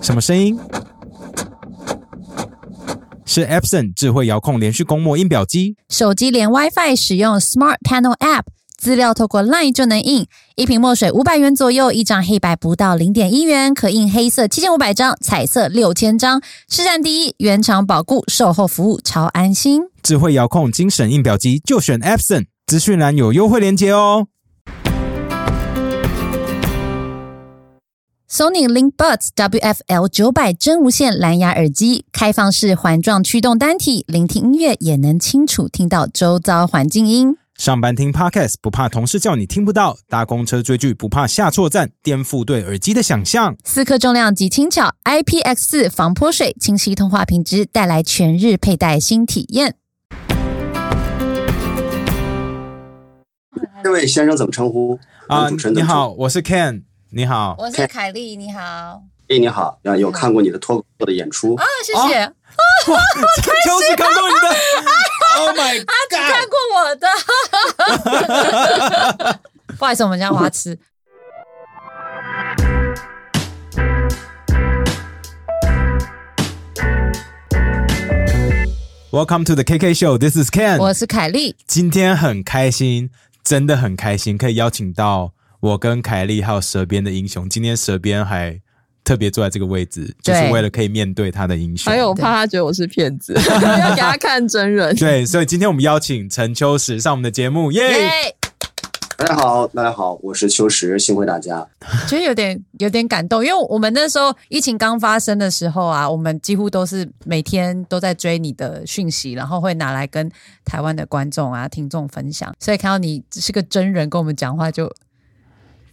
什么声音？是 Epson 智慧遥控连续供墨印表机。手机连 WiFi 使用 Smart Panel App，资料透过 Line 就能印。一瓶墨水五百元左右，一张黑白不到零点一元，可印黑色七千五百张，彩色六千张。市占第一，原厂保固，售后服务超安心。智慧遥控精神印表机就选 Epson，资讯栏有优惠链接哦。Sony LinkBuds WFL 九百真无线蓝牙耳机，开放式环状驱动单体，聆听音乐也能清楚听到周遭环境音。上班听 Podcast 不怕同事叫你听不到，搭公车追剧不怕下错站，颠覆对耳机的想象。四克重量级轻巧，IPX 四防泼水，清晰通话品质，带来全日佩戴新体验。这位先生怎么称呼？啊、主持人怎么称呼你好，我是 Ken，你好。我是凯莉，你好。哎，你好，啊，有看过你的脱口秀的演出？啊，谢谢。啊，哇，就是看过你的，Oh my god 看过我的。不好意思，我们家花痴。Welcome to the KK Show. This is Ken. 我是凯莉。今天很开心，真的很开心，可以邀请到我跟凯莉还有蛇鞭的英雄。今天蛇鞭还特别坐在这个位置，就是对为了可以面对他的英雄。还有我怕他觉得我是骗子，要给他看真人。对，所以今天我们邀请陈秋实上我们的节目，耶、耶，大家好，大家好，我是秋实，幸会大家。觉得有点有点感动，因为我们那时候疫情刚发生的时候啊，我们几乎都是每天都在追你的讯息，然后会拿来跟台湾的观众啊、听众分享，所以看到你是个真人跟我们讲话就，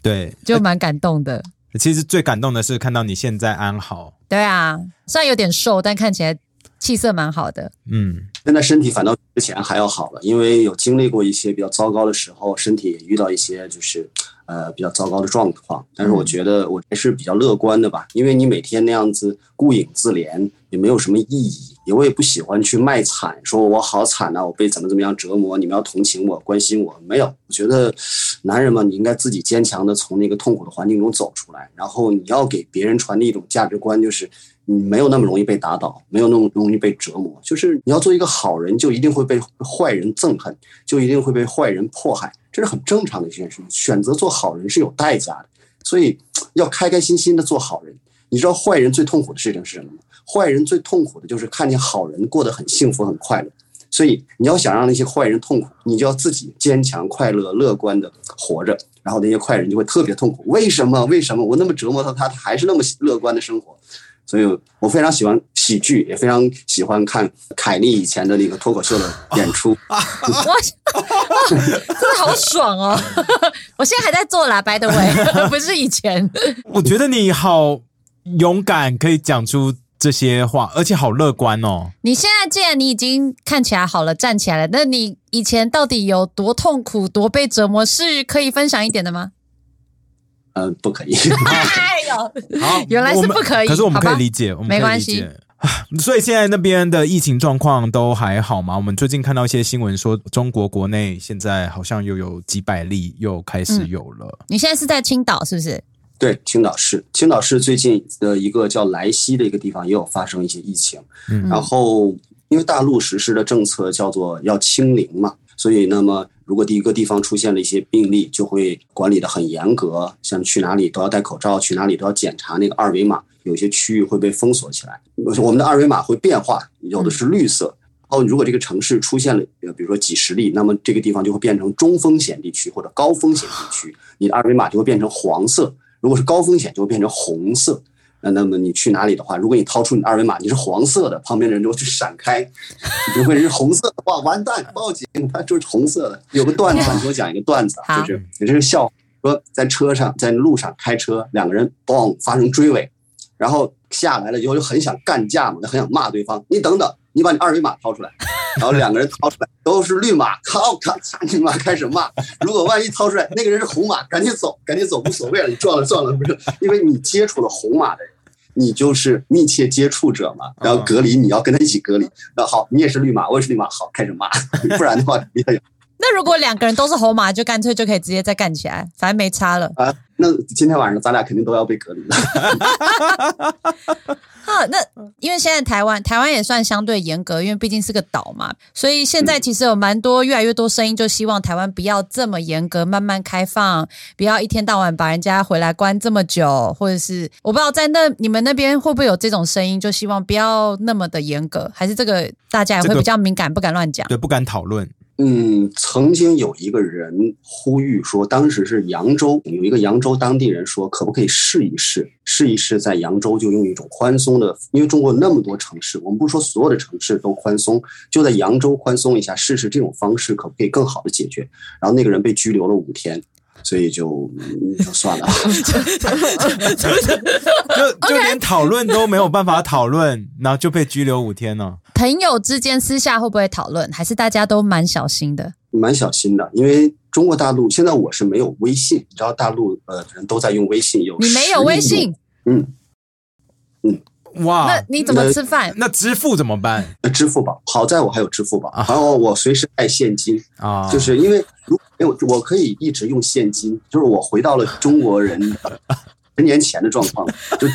对，就蛮感动的。其实最感动的是看到你现在安好，对啊，虽然有点瘦，但看起来气色蛮好的。嗯，现在身体反倒之前还要好了，因为有经历过一些比较糟糕的时候，身体也遇到一些就是呃比较糟糕的状况。但是我觉得我还是比较乐观的吧，因为你每天那样子顾影自怜也没有什么意义，也我也不喜欢去卖惨，说我好惨呐、我被怎么怎么样折磨，你们要同情我、关心我，没有。我觉得男人嘛，你应该自己坚强的从那个痛苦的环境中走出来，然后你要给别人传递一种价值观，就是你你没有那么容易被打倒，没有那么容易被折磨。就是你要做一个好人，就一定会被坏人憎恨，就一定会被坏人迫害，这是很正常的一件事情。选择做好人是有代价的，所以要开开心心的做好人。你知道坏人最痛苦的事情是什么吗？坏人最痛苦的就是看见好人过得很幸福、很快乐。所以你要想让那些坏人痛苦，你就要自己坚强、快乐、乐观的活着，然后那些坏人就会特别痛苦。为什么？为什么我那么折磨他，他还是那么乐观的生活？所以我非常喜欢喜剧，也非常喜欢看凯莉以前的那个脱口秀的演出。哇，真的好爽哦！我现在还在做啦，by the way，不是以前。我觉得你好勇敢，可以讲出这些话，而且好乐观哦。你现在既然你已经看起来好了，站起来了，那你以前到底有多痛苦、多被折磨，是可以分享一点的吗？嗯、不可以。哎呦，好，原来是不可以可是我们可以理解，我们可以没关系理解。啊所以现在那边的疫情状况都还好吗？我们最近看到一些新闻说，中国国内现在好像又有几百例又开始有了。你现在是在青岛是不是？对，青岛市，青岛市最近的一个叫莱西的一个地方也有发生一些疫情，嗯然后因为大陆实施的政策叫做要清零嘛，所以那么如果第一个地方出现了一些病例，就会管理的很严格，像去哪里都要戴口罩，去哪里都要检查那个二维码，有些区域会被封锁起来，我们的二维码会变化，有的是绿色。哦，如果这个城市出现了，比如说几十例，那么这个地方就会变成中风险地区或者高风险地区，你的二维码就会变成黄色。如果是高风险，就会变成红色。那那么你去哪里的话，如果你掏出你的二维码，你是黄色的，旁边的人就去闪开，你就会是红色的，哇，完蛋，报警，他就是红色的。有个段子，你给我讲一个段子就是也是个笑话，说在车上，在路上开车，两个人嘣发生追尾，然后下来了以后就很想干架嘛，就很想骂对方，你等等，你把你二维码掏出来。然后两个人掏出来都是绿码，靠，咔嚓，你妈开始骂。如果万一掏出来那个人是红码，赶紧走，赶紧走，无所谓了，你撞了撞了，不是，因为你接触了红码的人，你就是密切接触者嘛，然后隔离，你要跟他一起隔离。那好，你也是绿码，我也是绿码，好，开始骂，不然的话，你那如果两个人都是猴马，就干脆就可以直接再干起来，反正没差了。啊，那今天晚上咱俩肯定都要被隔离了。哈，那因为现在台湾台湾也算相对严格，因为毕竟是个岛嘛，所以现在其实有蛮多越来越多声音，就希望台湾不要这么严格，慢慢开放，不要一天到晚把人家回来关这么久，或者是我不知道在那你们那边会不会有这种声音，就希望不要那么的严格，还是这个大家也这个会比较敏感，不敢乱讲。对，不敢讨论。嗯，曾经有一个人呼吁说，当时是扬州有一个扬州当地人说，可不可以试一试，试一试在扬州就用一种宽松的，因为中国那么多城市，我们不是说所有的城市都宽松，就在扬州宽松一下，试试这种方式可不可以更好的解决。然后那个人被拘留了五天，所以就嗯就算了。就就连讨论都没有办法讨论，然后就被拘留五天了。朋友之间私下会不会讨论，还是大家都蛮小心的？蛮小心的，因为中国大陆现在我是没有微信，你知道大陆呃人都在用微信，有你没有微信，嗯嗯，哇那，你怎么吃饭？那支付怎么办呃支付宝，好在我还有支付宝，啊然后我随时带现金，啊？就是因为如果没有我可以一直用现金，就是我回到了中国人十年前的状况，就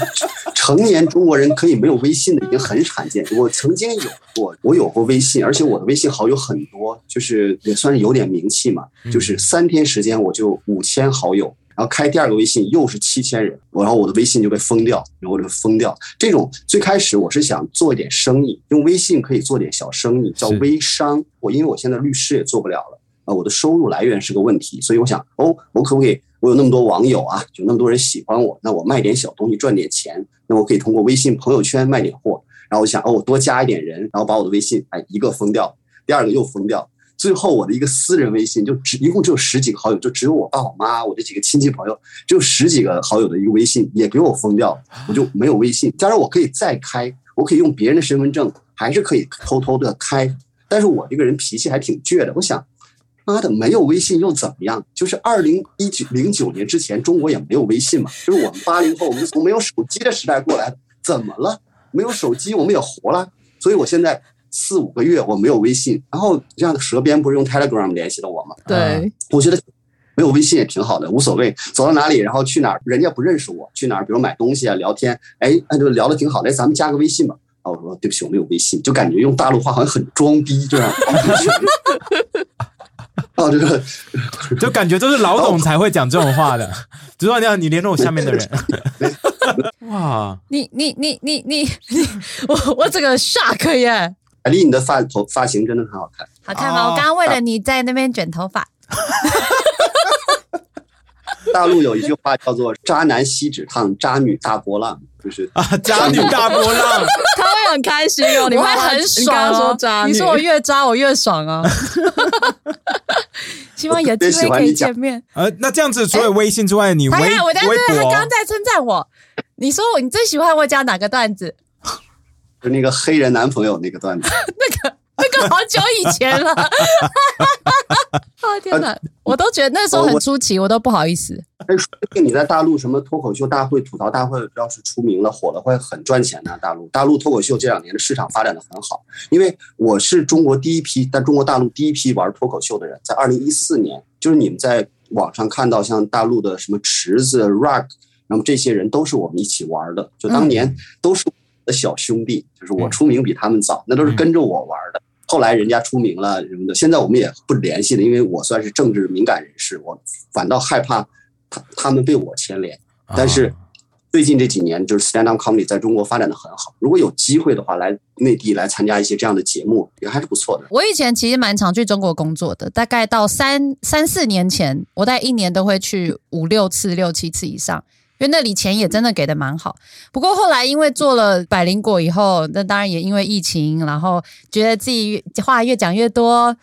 成年中国人可以没有微信的已经很罕见。我曾经有过，我有过微信，而且我的微信好友很多，就是也算是有点名气嘛。就是三天时间我就五千好友，然后开第二个微信又是七千人，然后我的微信就被封掉，然后我就封掉。这种最开始我是想做一点生意，用微信可以做点小生意，叫微商。我因为我现在律师也做不了了。啊，我的收入来源是个问题，所以我想，哦，我可不可以？我有那么多网友啊，有那么多人喜欢我，那我卖点小东西赚点钱，那我可以通过微信朋友圈卖点货。然后我想，哦，我多加一点人，然后把我的微信，哎，一个封掉，第二个又封掉，最后我的一个私人微信就只一共只有十几个好友，就只有我爸我妈我这几个亲戚朋友，只有十几个好友的一个微信也给我封掉，我就没有微信。当然我可以再开，我可以用别人的身份证，还是可以偷偷的开。但是我这个人脾气还挺倔的，我想。妈的，没有微信又怎么样？就是二零一九零九年之前，中国也没有微信嘛。就是我们八零后，我们从没有手机的时代过来的，怎么了？没有手机，我们也活了。所以我现在四五个月我没有微信，然后这样的蛇鞭不是用 Telegram 联系的我吗？对，我觉得没有微信也挺好的，无所谓，走到哪里，然后去哪儿，人家不认识我，去哪儿，比如买东西啊，聊天，哎，那就聊的挺好的，哎，咱们加个微信吧。啊，我说对不起，我没有微信，就感觉用大陆话好像很装逼这样。哦，这个 就感觉都是老董才会讲这种话的，只要你要你联络我下面的人，哇，你你你你你你，我我整个 shock 耶！海丽，你的发头发型真的很好看。好看吗？哦我刚刚为了你在那边卷头发，大陆有一句话叫做“渣男锡纸烫，渣女大波浪”，就是啊，渣女大波浪，他会很开心哦。你会很你刚刚爽哦。说渣女，你说我越渣我越爽啊！希望有机会可以见面。呃，那这样子除了微信之外，你微微对，他刚刚在称赞我。你说我你最喜欢我讲哪个段子？就那个黑人男朋友那个段子。那个好久以前了。哦天哪！我都觉得那时候很出奇，我都不好意思。但说不定你在大陆什么脱口秀大会、吐槽大会，要是出名了、火了，会很赚钱的。大陆大陆脱口秀这两年的市场发展的很好，因为我是中国第一批，在中国大陆第一批玩脱口秀的人，在二零一四年，就是你们在网上看到像大陆的什么池子、Rock，那么这些人都是我们一起玩的，就当年都是我的小兄弟，就是我出名比他们早，那都是跟着我玩的。后来人家出名了什么的，现在我们也不联系了，因为我算是政治敏感人士，我反倒害怕他他们被我牵连。但是最近这几年，就是 stand up comedy 在中国发展的很好。如果有机会的话，来内地来参加一些这样的节目，也还是不错的。我以前其实蛮常去中国工作的，大概到三三四年前，我大概一年都会去五六次、六七次以上。因为那里钱也真的给的蛮好，不过后来因为做了百灵果以后，那当然也因为疫情，然后觉得自己话越讲越多，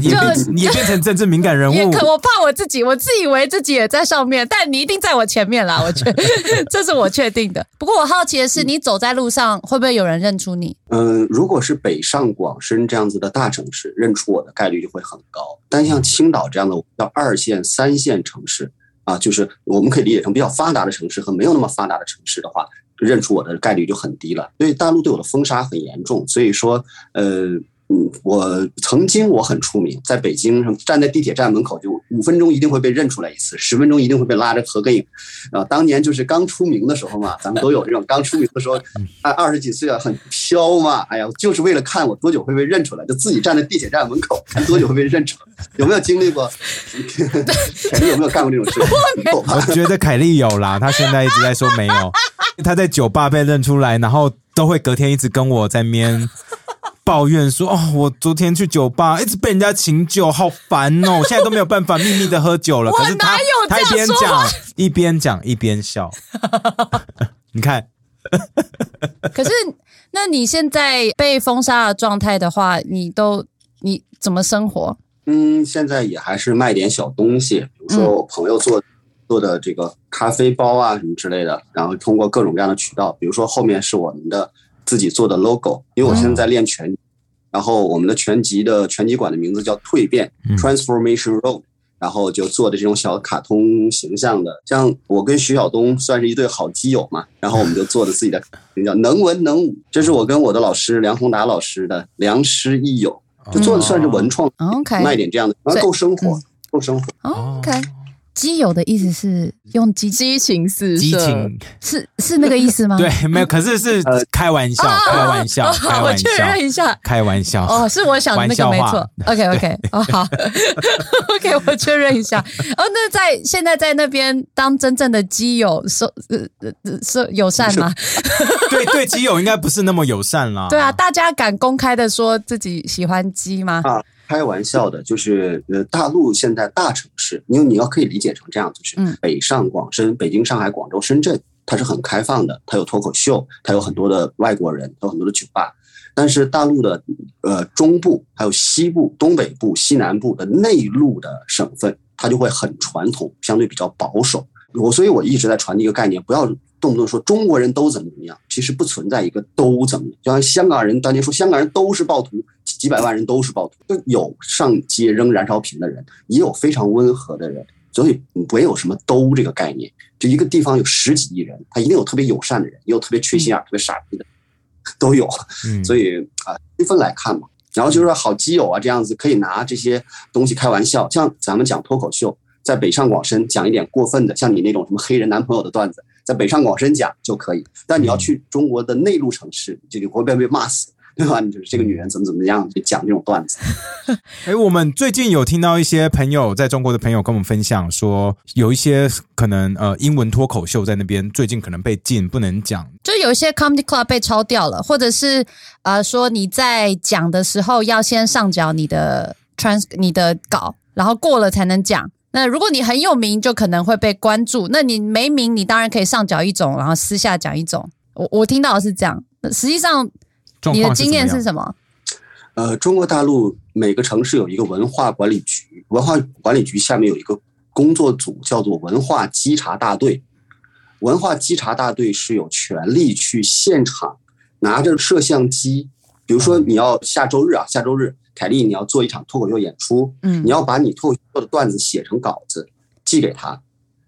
你也变你也变成政治敏感人物，也可我怕我自己，我自以为自己也在上面，但你一定在我前面啦，我觉得 这是我确定的。不过我好奇的是，你走在路上会不会有人认出你？嗯，如果是北上广深这样子的大城市，认出我的概率就会很高。但像青岛这样的叫二线、三线城市啊，就是我们可以理解成比较发达的城市和没有那么发达的城市的话，认出我的概率就很低了。所以大陆对我的封杀很严重，所以说呃。嗯，我曾经我很出名，在北京上站在地铁站门口，就五分钟一定会被认出来一次，十分钟一定会被拉着合个影。啊，当年就是刚出名的时候嘛，咱们都有这种刚出名的时候，二二十几岁啊，很飘嘛。哎呀，就是为了看我多久会被认出来，就自己站在地铁站门口，看多久会被认出来。有没有经历过？凯丽有没有干过这种事？我觉得凯丽有啦，她现在一直在说没有。她在酒吧被认出来，然后都会隔天一直跟我在面抱怨说：“哦，我昨天去酒吧，一直被人家请酒，好烦哦！我现在都没有办法秘密的喝酒了。”我可是她哪有这她一边讲一边讲一边笑，你看，可是，那你现在被封杀的状态的话，你都你怎么生活？嗯，现在也还是卖点小东西，比如说我朋友做做的这个咖啡包啊什么之类的，然后通过各种各样的渠道，比如说后面是我们的自己做的 logo，因为我现在在练拳，然后我们的拳击的拳击馆的名字叫蜕变、嗯。Transformation Road。然后就做的这种小卡通形象的，像我跟徐晓东算是一对好基友嘛，然后我们就做的自己的叫 能文能武，这是我跟我的老师梁宏达老师的良师益友，就做的算是文创卖点这样的，然后够生活，够生活。哦 OK，基友的意思是用激激情四射，激情是是那个意思吗？对，没有，可是是呃开玩笑，开玩笑，我确，认一下。开玩笑。哦，是我想的那个没错。OK OK，哦好，OK，我确认一下。哦，那在现在在那边当真正的基友，是呃呃呃是友善吗？对 对，基友应该不是那么友善啦。对啊，大家敢公开的说自己喜欢鸡吗？啊，开玩笑的，就是呃，大陆现在大城市，因为你要可以理解成这样，就是嗯北上广深，北京、上海、广州、深圳，它是很开放的，它有脱口秀，它有很多的外国人，它有很多的酒吧。但是大陆的呃中部、还有西部、东北部、西南部的内陆的省份，它就会很传统，相对比较保守。我所以，我一直在传递一个概念，不要动不动说中国人都怎么怎么样，其实不存在一个都怎么样。就像香港人当年说香港人都是暴徒，几百万人都是暴徒，就有上街扔燃烧瓶的人，也有非常温和的人，所以没有什么都这个概念。就一个地方有十几亿人，他一定有特别友善的人，也有特别缺心眼儿、特别傻逼的，都有。嗯，所以啊，区分来看嘛。然后就是说好基友啊，这样子可以拿这些东西开玩笑。像咱们讲脱口秀，在北上广深讲一点过分的，像你那种什么黑人男朋友的段子，在北上广深讲就可以。但你要去中国的内陆城市，就你会被被骂死，对吧？你就是这个女人怎么怎么样，就讲这种段子。哎，我们最近有听到一些朋友在中国的朋友跟我们分享说，有一些可能呃英文脱口秀在那边最近可能被禁，不能讲。就有一些 comedy club 被抄掉了，或者是呃说你在讲的时候要先上缴你的 trans 你的稿，然后过了才能讲。那如果你很有名，就可能会被关注；那你没名，你当然可以上缴一种，然后私下讲一种。我我听到的是这样，那实际上你的经验是什么？呃，中国大陆每个城市有一个文化管理局，文化管理局下面有一个工作组，叫做文化稽查大队。文化稽查大队是有权利去现场拿着摄像机，比如说你要下周日啊，下周日，凯丽你要做一场脱口秀演出，嗯你要把你脱口秀的段子写成稿子寄给他，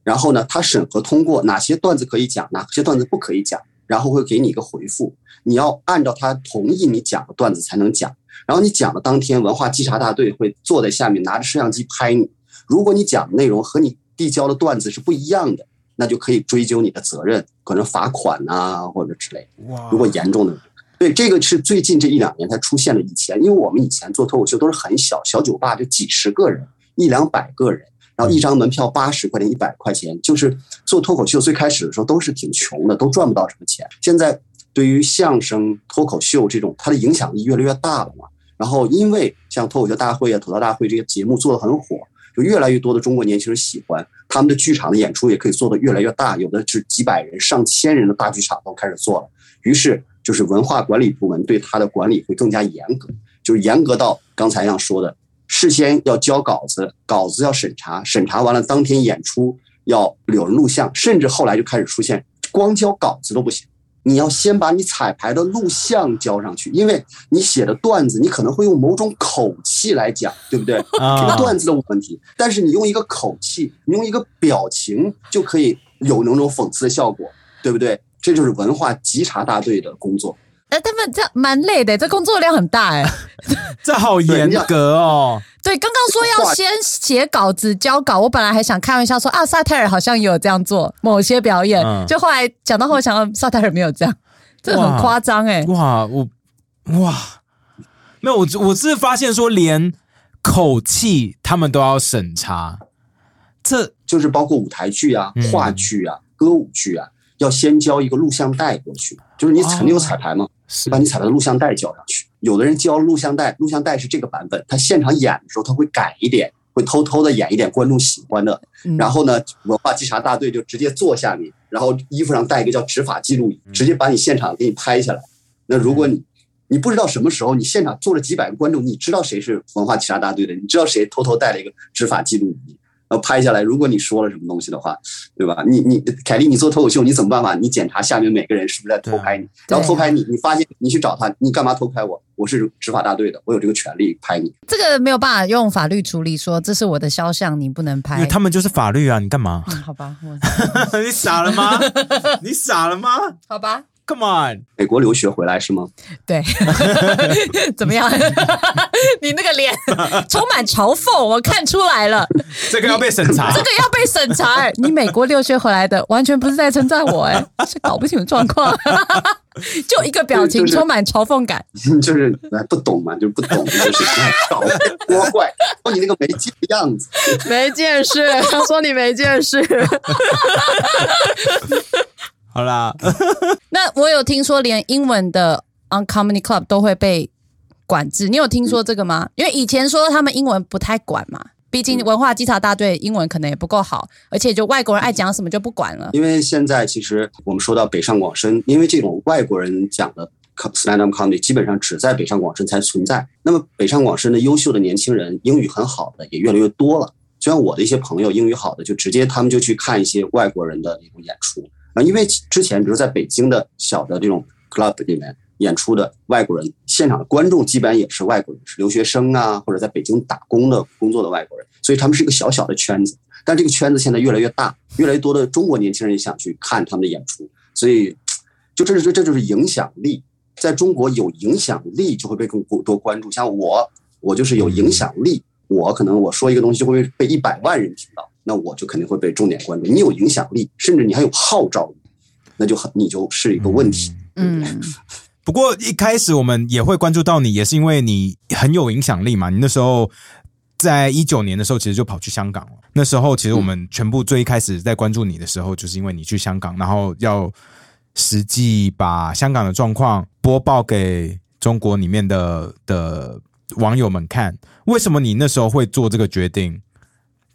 然后呢，他审核通过哪些段子可以讲，哪些段子不可以讲，然后会给你一个回复，你要按照他同意你讲的段子才能讲。然后你讲的当天，文化稽查大队会坐在下面拿着摄像机拍你。如果你讲的内容和你递交的段子是不一样的，那就可以追究你的责任，可能罚款呐、或者之类。哇如果严重的，对这个是最近这一两年才出现的。以前，因为我们以前做脱口秀都是很小小酒吧，就几十个人，一两百个人，然后一张门票八十块钱、一百块钱，就是做脱口秀最开始的时候都是挺穷的，都赚不到什么钱。现在对于相声、脱口秀这种，它的影响力越来越大了嘛。然后因为像脱口秀大会啊、吐槽大会这些节目做得很火，就越来越多的中国年轻人喜欢，他们的剧场的演出也可以做得越来越大，有的是几百人、上千人的大剧场都开始做了。于是就是文化管理部门对他的管理会更加严格，就是严格到刚才样说的，事先要交稿子，稿子要审查，审查完了当天演出要有人录像，甚至后来就开始出现光交稿子都不行。你要先把你彩排的录像交上去，因为你写的段子，你可能会用某种口气来讲，对不对？这啊个段子的问题，但是你用一个口气，你用一个表情就可以有那种讽刺的效果，对不对？这就是文化稽查大队的工作。哎，他们这样蛮累的，这工作量很大哎。这好严格哦。对，刚刚说要先写稿子交稿，我本来还想开玩笑说啊，萨泰尔好像也有这样做某些表演，就后来讲到后想到萨泰尔没有这样，这很夸张哎。哇，我哇，没有我我是发现说连口气他们都要审查，这就是包括舞台剧啊、话剧啊、歌舞剧啊，要先交一个录像带过去，就是你肯定有彩排嘛，把你彩排的录像带交上去。有的人交录像带，录像带是这个版本，他现场演的时候他会改一点，会偷偷的演一点观众喜欢的。然后呢，文化稽查大队就直接坐下你，然后衣服上带一个叫执法记录仪，直接把你现场给你拍下来。那如果你你不知道什么时候你现场坐了几百个观众，你知道谁是文化稽查大队的，你知道谁偷偷带了一个执法记录仪。然后拍下来，如果你说了什么东西的话，对吧？你你凯莉，你做脱口秀，你怎么办法？你检查下面每个人是不是在偷拍你，然后偷拍你，你发现你去找他，你干嘛偷拍我？我是执法大队的，我有这个权利拍你。这个没有办法用法律处理，说这是我的肖像，你不能拍。他们就是法律啊，你干嘛？好吧，我 你傻了吗？你傻了吗？好吧。Come on，美国留学回来是吗？对，怎么样？你那个脸 充满嘲讽，我看出来了。这个要被审查，这个要被审查。你美国留学回来的，完全不是在称赞我，哎，是搞不清楚状况。就一个表情，充满嘲讽感。就是不懂嘛，就不懂，就是搞多怪，说你那个没劲的样子，没见识。他说你没见识。好啦，那我有听说连英文的 On Comedy Club 都会被管制，你有听说这个吗？因为以前说他们英文不太管嘛，毕竟文化稽查大队英文可能也不够好，而且就外国人爱讲什么就不管了。因为现在其实我们说到北上广深，因为这种外国人讲的 Stand Up Comedy 基本上只在北上广深才存在。那么北上广深的优秀的年轻人，英语很好的也越来越多了。就像我的一些朋友，英语好的就直接他们就去看一些外国人的那种演出。因为之前，比如在北京的小的这种 club 里面演出的外国人，现场的观众基本也是外国人，是留学生啊，或者在北京打工的工作的外国人，所以他们是一个小小的圈子。但这个圈子现在越来越大，越来越多的中国年轻人也想去看他们的演出，所以就这是这就是影响力。在中国有影响力就会被更多关注。像我，我就是有影响力，我可能我说一个东西就会被一百万人听到。那我就肯定会被重点关注。你有影响力，甚至你还有号召力，那就很你就是一个问题。嗯，不过一开始我们也会关注到你，也是因为你很有影响力嘛。你那时候在一九年的时候，其实就跑去香港了。那时候其实我们全部最一开始在关注你的时候，就是因为你去香港，然后要实际把香港的状况播报给中国里面的的网友们看。为什么你那时候会做这个决定？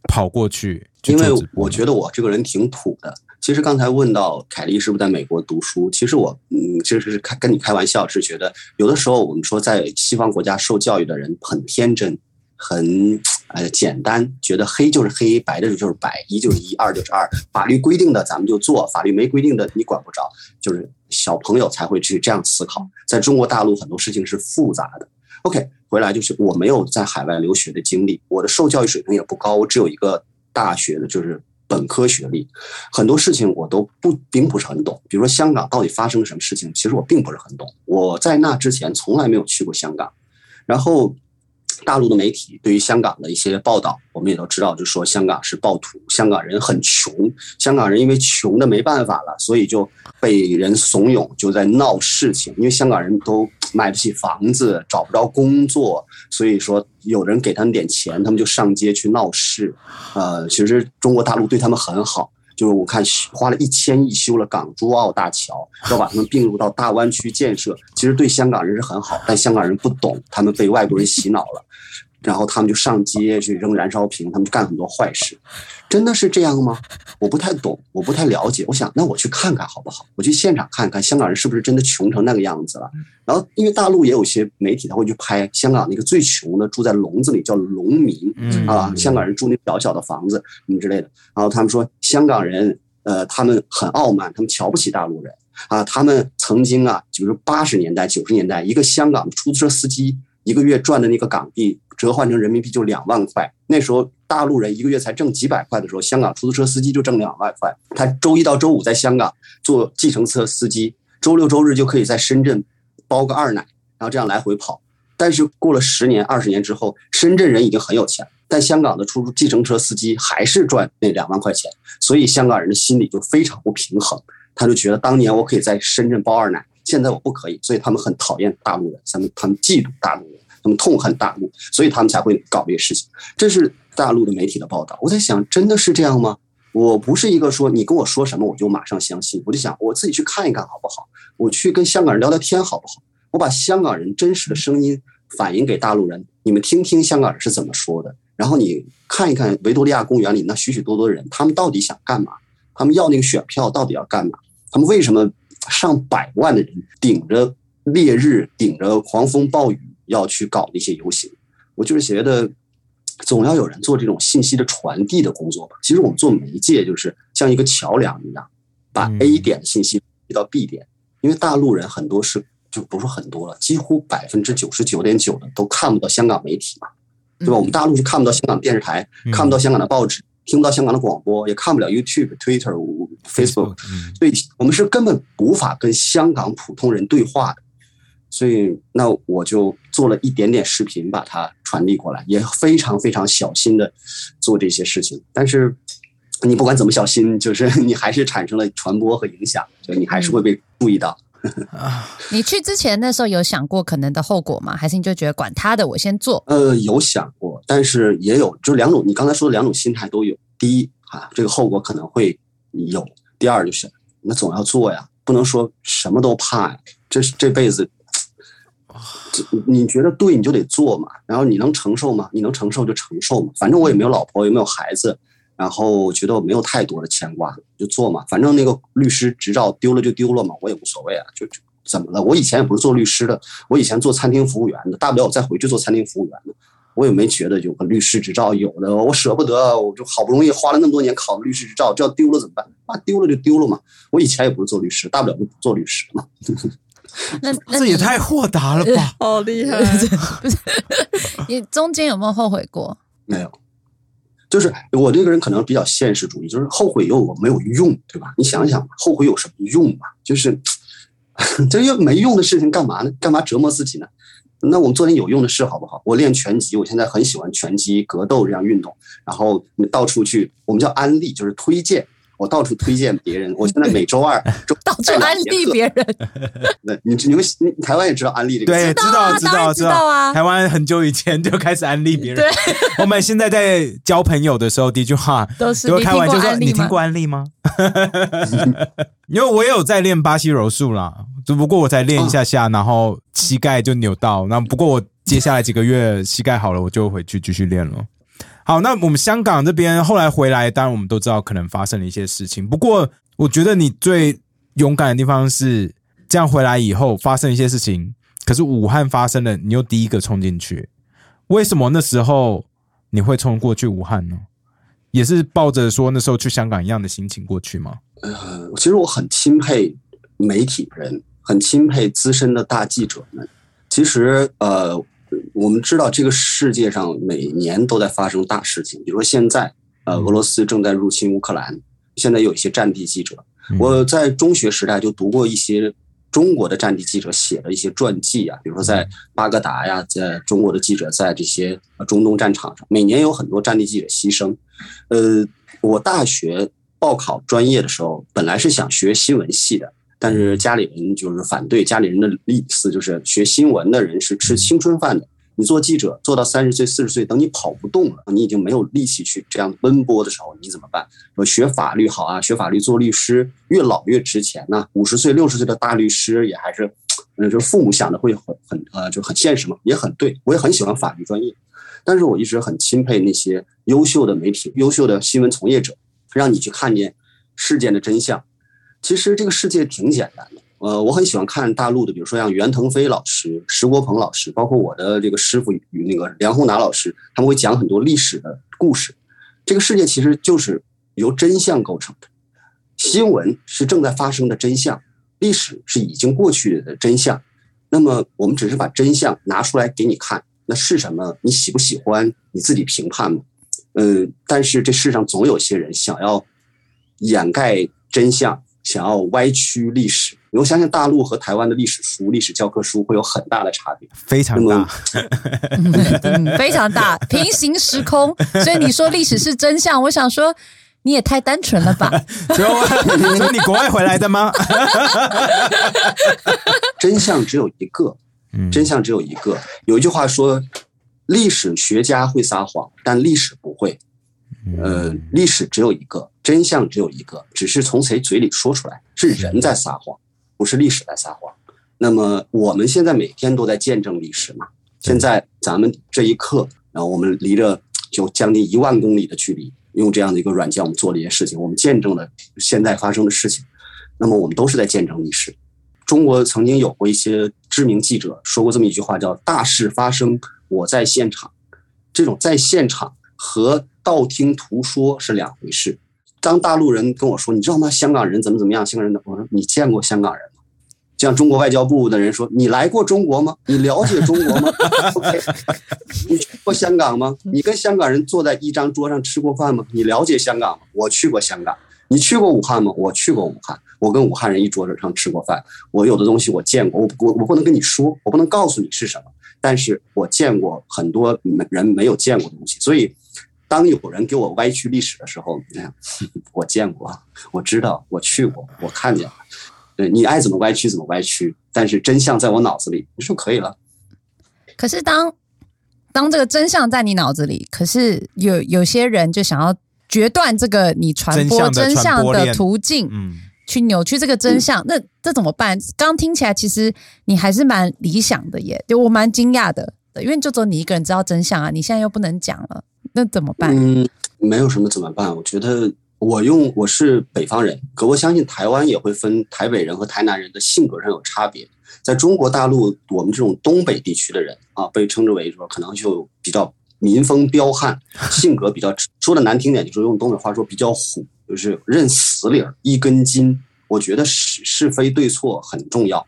跑过去，因为我觉得我这个人挺土的。其实刚才问到凯莉是不是在美国读书，其实我嗯，其实是开跟你开玩笑，是觉得有的时候我们说在西方国家受教育的人很天真，很呃简单，觉得黑就是黑，白的就是白，一就是一，二就是二，法律规定的咱们就做，法律没规定的你管不着，就是小朋友才会去这样思考。在中国大陆很多事情是复杂的。OK。回来就是我没有在海外留学的经历，我的受教育水平也不高，我只有一个大学的就是本科学历，很多事情我都不并不是很懂。比如说香港到底发生了什么事情，其实我并不是很懂。我在那之前从来没有去过香港，然后。大陆的媒体对于香港的一些报道，我们也都知道，就说香港是暴徒，香港人很穷，香港人因为穷的没办法了，所以就被人怂恿，就在闹事情。因为香港人都买不起房子，找不着工作，所以说有人给他们点钱，他们就上街去闹事。呃，其实中国大陆对他们很好。就是我看花了一千亿修了港珠澳大桥，要把他们并入到大湾区建设，其实对香港人是很好，但香港人不懂，他们被外国人洗脑了。然后他们就上街去扔燃烧瓶，他们就干很多坏事，真的是这样吗？我不太懂，我不太了解。我想，那我去看看好不好？我去现场看看香港人是不是真的穷成那个样子了。然后，因为大陆也有些媒体他会去拍香港那个最穷的住在笼子里叫农民啊，香港人住那小小的房子什么之类的。然后他们说香港人呃，他们很傲慢，他们瞧不起大陆人啊。他们曾经啊，就是八十年代、九十年代，一个香港的出租车司机。一个月赚的那个港币折换成人民币就两万块。那时候大陆人一个月才挣几百块的时候，香港出租车司机就挣两万块。他周一到周五在香港做计程车司机，周六周日就可以在深圳包个二奶，然后这样来回跑。但是过了十年、二十年之后，深圳人已经很有钱，但香港的出租计程车司机还是赚那两万块钱，所以香港人的心里就非常不平衡。他就觉得当年我可以在深圳包二奶，现在我不可以，所以他们很讨厌大陆人，他们他们嫉妒大陆人，他们痛恨大陆，所以他们才会搞这些事情。这是大陆的媒体的报道。我在想，真的是这样吗？我不是一个说你跟我说什么我就马上相信，我就想我自己去看一看好不好？我去跟香港人聊聊天好不好？我把香港人真实的声音反映给大陆人，你们听听香港人是怎么说的，然后你看一看维多利亚公园里那许许多多人，他们到底想干嘛？他们要那个选票到底要干嘛？他们为什么上百万的人顶着烈日、顶着狂风暴雨要去搞那些游行？我就是觉得。总要有人做这种信息的传递的工作吧。其实我们做媒介就是像一个桥梁一样，把 A 点的信息递到 B 点。因为大陆人很多是就不是很多了，几乎百分之九十九点九的都看不到香港媒体嘛，对吧？我们大陆是看不到香港电视台，看不到香港的报纸，听不到香港的广播，也看不了 YouTube、Twitter、Facebook，所以我们是根本无法跟香港普通人对话的。所以，那我就做了一点点视频，把它传递过来，也非常非常小心的做这些事情。但是，你不管怎么小心，就是你还是产生了传播和影响，就你还是会被注意到。你去之前那时候有想过可能的后果吗？还是你就觉得管他的，我先做？呃，有想过，但是也有，就是两种。你刚才说的两种心态都有。第一啊，这个后果可能会有；第二就是，那总要做呀，不能说什么都怕呀。这是这辈子。你觉得对，你就得做嘛。然后你能承受吗？你能承受就承受嘛。反正我也没有老婆，也没有孩子，然后觉得我没有太多的牵挂，就做嘛。反正那个律师执照丢了就丢了嘛，我也无所谓啊。就就怎么了？我以前也不是做律师的，我以前做餐厅服务员的，大不了我再回去做餐厅服务员的。我也没觉得有个律师执照有的，我舍不得，我就好不容易花了那么多年考的律师执照，这要丢了怎么办？那丢了就丢了嘛。我以前也不是做律师，大不了就不做律师嘛。那这也太豁达了吧！好厉害！不是你中间有没有后悔过？没有，就是我这个人可能比较现实主义，就是后悔又没有用，对吧？你想想，后悔有什么用嘛？就是 这又没用的事情干嘛呢？干嘛折磨自己呢？那我们做点有用的事好不好？我练拳击，我现在很喜欢拳击、格斗这样运动，然后到处去，我们叫安利，就是推荐。我到处推荐别人，我现在每周二 到处安利别人。对，你你们你台湾也知道安利这个？对，知道知道知道啊！台湾很久以前就开始安利别人。对，我们现在在交朋友的时候，第一句话都是开玩笑说：“你听过安利吗？”因为我也有在练巴西柔术啦，只不过我才练一下下，然后膝盖就扭到。那不过我接下来几个月膝盖好了，我就回去继续练了。好，那我们香港这边后来回来，当然我们都知道可能发生了一些事情。不过，我觉得你最勇敢的地方是这样回来以后发生一些事情，可是武汉发生了，你又第一个冲进去。为什么那时候你会冲过去武汉呢？也是抱着说那时候去香港一样的心情过去吗？呃，其实我很钦佩媒体人，很钦佩资深的大记者们。其实，呃。我们知道这个世界上每年都在发生大事情，比如说现在，呃，俄罗斯正在入侵乌克兰，现在有一些战地记者。我在中学时代就读过一些中国的战地记者写的一些传记啊，比如说在巴格达呀，在中国的记者在这些中东战场上，每年有很多战地记者牺牲。呃，我大学报考专业的时候，本来是想学新闻系的，但是家里人就是反对，家里人的意思就是学新闻的人是吃青春饭的。你做记者做到三十岁、四十岁，等你跑不动了，你已经没有力气去这样奔波的时候，你怎么办？说学法律好啊，学法律做律师越老越值钱呢。五十岁、六十岁的大律师也还是，嗯，就是父母想的会很很呃，就很现实嘛，也很对。我也很喜欢法律专业，但是我一直很钦佩那些优秀的媒体、优秀的新闻从业者，让你去看见事件的真相。其实这个世界挺简单的。呃，我很喜欢看大陆的，比如说像袁腾飞老师、石国鹏老师，包括我的这个师傅与那个梁宏达老师，他们会讲很多历史的故事。这个世界其实就是由真相构成的，新闻是正在发生的真相，历史是已经过去的真相。那么我们只是把真相拿出来给你看，那是什么？你喜不喜欢？你自己评判嘛。嗯，但是这世上总有些人想要掩盖真相，想要歪曲历史。我相信大陆和台湾的历史书、历史教科书会有很大的差别。非常大，嗯，非常大，平行时空。所以你说历史是真相，我想说你也太单纯了吧？所以 所以你国外回来的吗？真相只有一个，嗯真相只有一个。有一句话说，历史学家会撒谎，但历史不会。呃，历史只有一个，真相只有一个，只是从谁嘴里说出来，是人在撒谎，不是历史在撒谎。那么我们现在每天都在见证历史嘛。现在咱们这一刻，然后我们离着就将近一万公里的距离，用这样的一个软件，我们做了一些事情，我们见证了现在发生的事情。那么我们都是在见证历史。中国曾经有过一些知名记者说过这么一句话，叫“大事发生，我在现场”。这种在现场和道听途说是两回事。当大陆人跟我说，你知道吗？香港人怎么怎么样？香港人，我说你见过香港人吗？像中国外交部的人说，你来过中国吗？你了解中国吗？OK，你去过香港吗？你跟香港人坐在一张桌上吃过饭吗？你了解香港吗？我去过香港。你去过武汉吗？我去过武汉，我跟武汉人一桌子上吃过饭。我有的东西我见过，我我我不能跟你说，我不能告诉你是什么，但是我见过很多人没有见过的东西。所以，当有人给我歪曲历史的时候，我见过，我知道，我去过，我看见了。对你爱怎么歪曲怎么歪曲，但是真相在我脑子里，你说可以了。可是当当这个真相在你脑子里，可是有有些人就想要决断这个你传播真相的途径，嗯，去扭曲这个真相，那这怎么办？刚听起来其实你还是蛮理想的耶，就我蛮惊讶的，因为就只有你一个人知道真相啊，你现在又不能讲了，那怎么办？嗯，没有什么怎么办？我觉得我用我是北方人，可我相信台湾也会分台北人和台南人的性格上有差别。在中国大陆，我们这种东北地区的人啊，被称之为说可能就比较民风彪悍，性格比较说的难听点，就是用东北话说比较虎，就是认死理儿，一根筋。我觉得是是非对错很重要。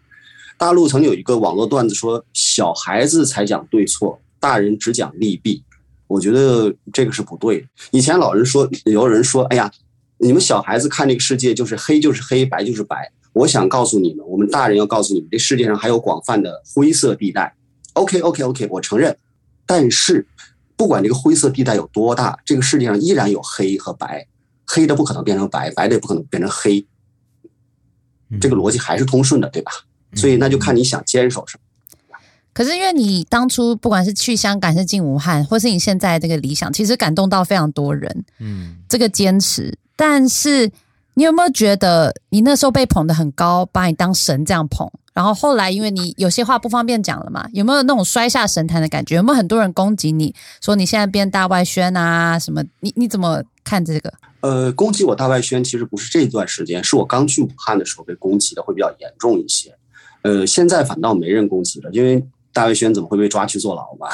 大陆曾经有一个网络段子说，小孩子才讲对错，大人只讲利弊。我觉得这个是不对的。以前老人说，有人说，哎呀，你们小孩子看这个世界就是黑就是黑，白就是白。我想告诉你们，我们大人要告诉你们，这世界上还有广泛的灰色地带。OK OK OK，我承认。但是，不管这个灰色地带有多大，这个世界上依然有黑和白，黑的不可能变成白，白的也不可能变成黑。这个逻辑还是通顺的，对吧？所以那就看你想坚守什么。可是因为你当初不管是去香港，还是进武汉，或是你现在这个理想，其实感动到非常多人。嗯，这个坚持，但是你有没有觉得你那时候被捧得很高，把你当神这样捧？然后后来因为你有些话不方便讲了嘛，有没有那种摔下神坛的感觉？有没有很多人攻击你说你现在变大外宣啊什么？你你怎么看这个？呃，攻击我大外宣其实不是这段时间，是我刚去武汉的时候被攻击的会比较严重一些。呃，现在反倒没人攻击了，因为大外宣怎么会被抓去坐牢吧？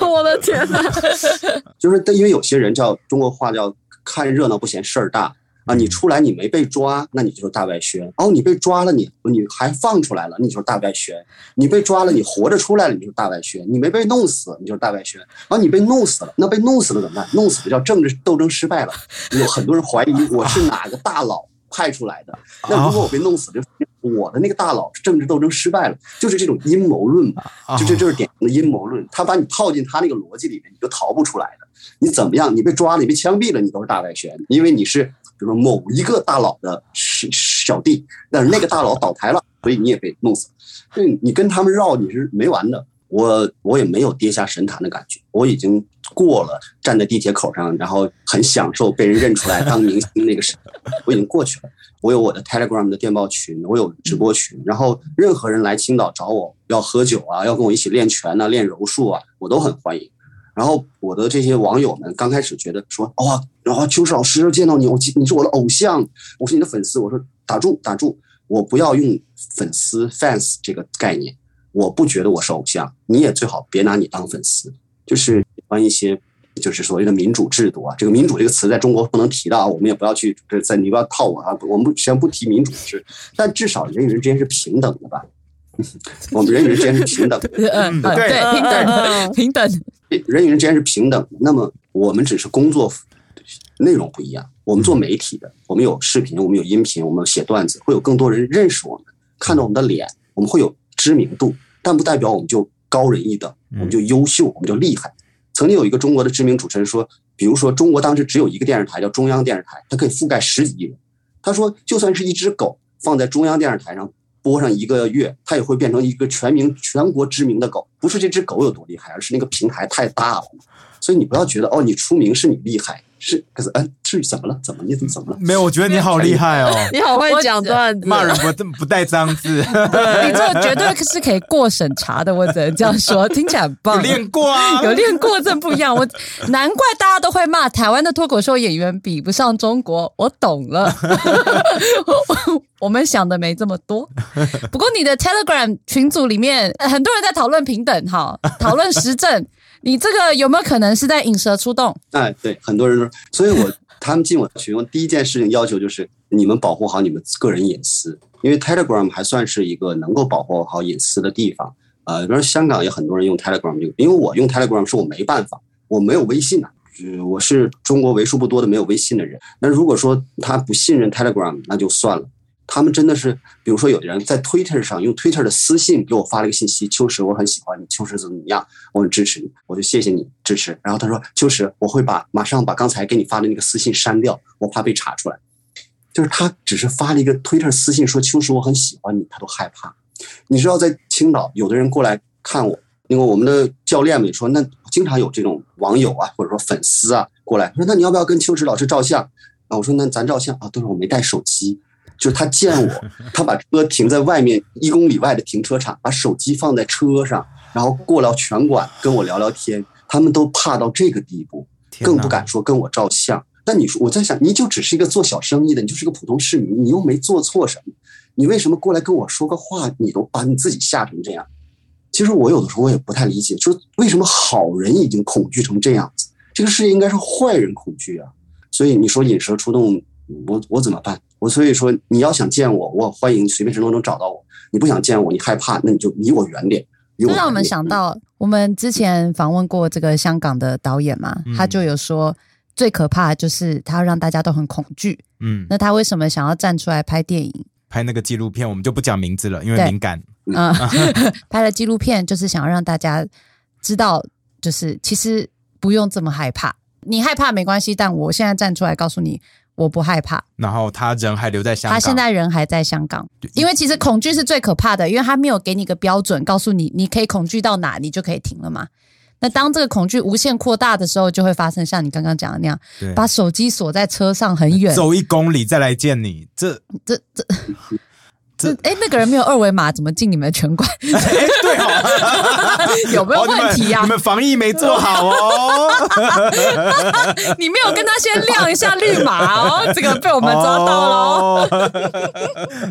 我的天哪！就是但因为有些人叫中国话叫看热闹不嫌事儿大啊，你出来你没被抓，那你就是大外宣。哦，你被抓了，你你还放出来了，你就是大外宣。你被抓了，你活着出来了，你就是大外宣。你没被弄死，你就是大外宣。啊，你被弄死了，那被弄死了怎么办？弄死了叫政治斗争失败了。有很多人怀疑我是哪个大佬派出来的。那如果我被弄死，就我的那个大佬政治斗争失败了，就是这种阴谋论吧。就这就是典型的阴谋论，他把你套进他那个逻辑里面，你就逃不出来的。你怎么样？你被抓了，你被枪毙了，你都是大外宣，因为你是比如说某一个大佬的小弟，但是那个大佬倒台了，所以你也被弄死。所以你跟他们绕，你是没完的。我我也没有跌下神坛的感觉，我已经过了站在地铁口上，然后很享受被人认出来当明星那个时候，我已经过去了。我有我的 Telegram 的电报群，我有直播群，然后任何人来青岛找我要喝酒啊，要跟我一起练拳呐、练柔术啊，我都很欢迎。然后我的这些网友们刚开始觉得说，哇，然后邱石老师见到你，我你是我的偶像，我是你的粉丝。我说打住打住，我不要用粉丝 fans 这个概念，我不觉得我是偶像，你也最好别拿你当粉丝。就是关一些就是所谓的民主制度啊，这个民主这个词在中国不能提到，我们也不要去在你不要套我啊，我们不先不提民主制，但至少人与人之间是平等的吧。我们人与人之间是平等的，嗯，对对，平等，平等。人与人之间是平等的。那么我们只是工作内容不一样，我们做媒体的，我们有视频，我们有音频，我们写段子，会有更多人认识我们，看到我们的脸，我们会有知名度，但不代表我们就高人一等，我们就优秀，我们就厉害。曾经有一个中国的知名主持人说，比如说中国当时只有一个电视台叫中央电视台，它可以覆盖十几亿人。他说，就算是一只狗放在中央电视台上播上一个月，它也会变成一个全民全国知名的狗。不是这只狗有多厉害，而是那个平台太大了。所以你不要觉得哦，你出名是你厉害，是可是哎，是怎么了？怎么你怎么怎么了？没有，我觉得你好厉害哦，你好会讲段子，骂人不不带脏字，你这个绝对是可以过审查的，我只能这样说，听起来很棒。有练过啊，有练过，这不一样。我难怪大家都会骂台湾的脱口秀演员比不上中国，我懂了。我们想的没这么多。不过你的 Telegram 群组里面很多人在讨论平等，哈，讨论时政。你这个有没有可能是在引蛇出洞？哎，对，很多人说，所以我他们进我的群，我第一件事情要求就是你们保护好你们个人隐私，因为 Telegram 还算是一个能够保护好隐私的地方。呃，比如说香港有很多人用 Telegram，就因为我用 Telegram 是我没办法，我没有微信呐，我是中国为数不多的没有微信的人。那如果说他不信任 Telegram，那就算了。他们真的是，比如说有的人在 Twitter 上用 Twitter 的私信给我发了一个信息：“秋实，我很喜欢你，秋实怎么怎么样，我很支持你。”我就谢谢你支持。然后他说：“秋实，我会把马上把刚才给你发的那个私信删掉，我怕被查出来。”就是他只是发了一个 Twitter 私信说：“秋实，我很喜欢你。”他都害怕。你知道，在青岛有的人过来看我，因为我们的教练们说：“那经常有这种网友啊，或者说粉丝啊过来说，那你要不要跟秋实老师照相？”啊，我说：“那咱照相啊。”都是我没带手机。就是他见我，他把车停在外面一公里外的停车场，把手机放在车上，然后过了拳馆跟我聊聊天。他们都怕到这个地步，更不敢说跟我照相。但你说，我在想，你就只是一个做小生意的，你就是个普通市民，你又没做错什么，你为什么过来跟我说个话，你都把你自己吓成这样？其实我有的时候我也不太理解，就是为什么好人已经恐惧成这样子，这个世界应该是坏人恐惧啊。所以你说引蛇出洞，我我怎么办？我所以说，你要想见我，我欢迎随便什么都能找到我。你不想见我，你害怕，那你就离我远点。这让我们想到，我们之前访问过这个香港的导演嘛，他就有说，最可怕就是他让大家都很恐惧。嗯，那他为什么想要站出来拍电影？拍那个纪录片，我们就不讲名字了，因为敏感。嗯，拍了纪录片就是想要让大家知道，就是其实不用这么害怕。你害怕没关系，但我现在站出来告诉你。我不害怕，然后他人还留在香港。他现在人还在香港，因为其实恐惧是最可怕的，因为他没有给你个标准，告诉你你可以恐惧到哪，你就可以停了嘛。那当这个恐惧无限扩大的时候，就会发生像你刚刚讲的那样，把手机锁在车上很远，走一公里再来见你，这这这。这哎，那个人没有二维码，怎么进你们的拳馆？哎，对哦，有没有问题啊？你们防疫没做好哦，你没有跟他先亮一下绿码哦，这个被我们抓到了。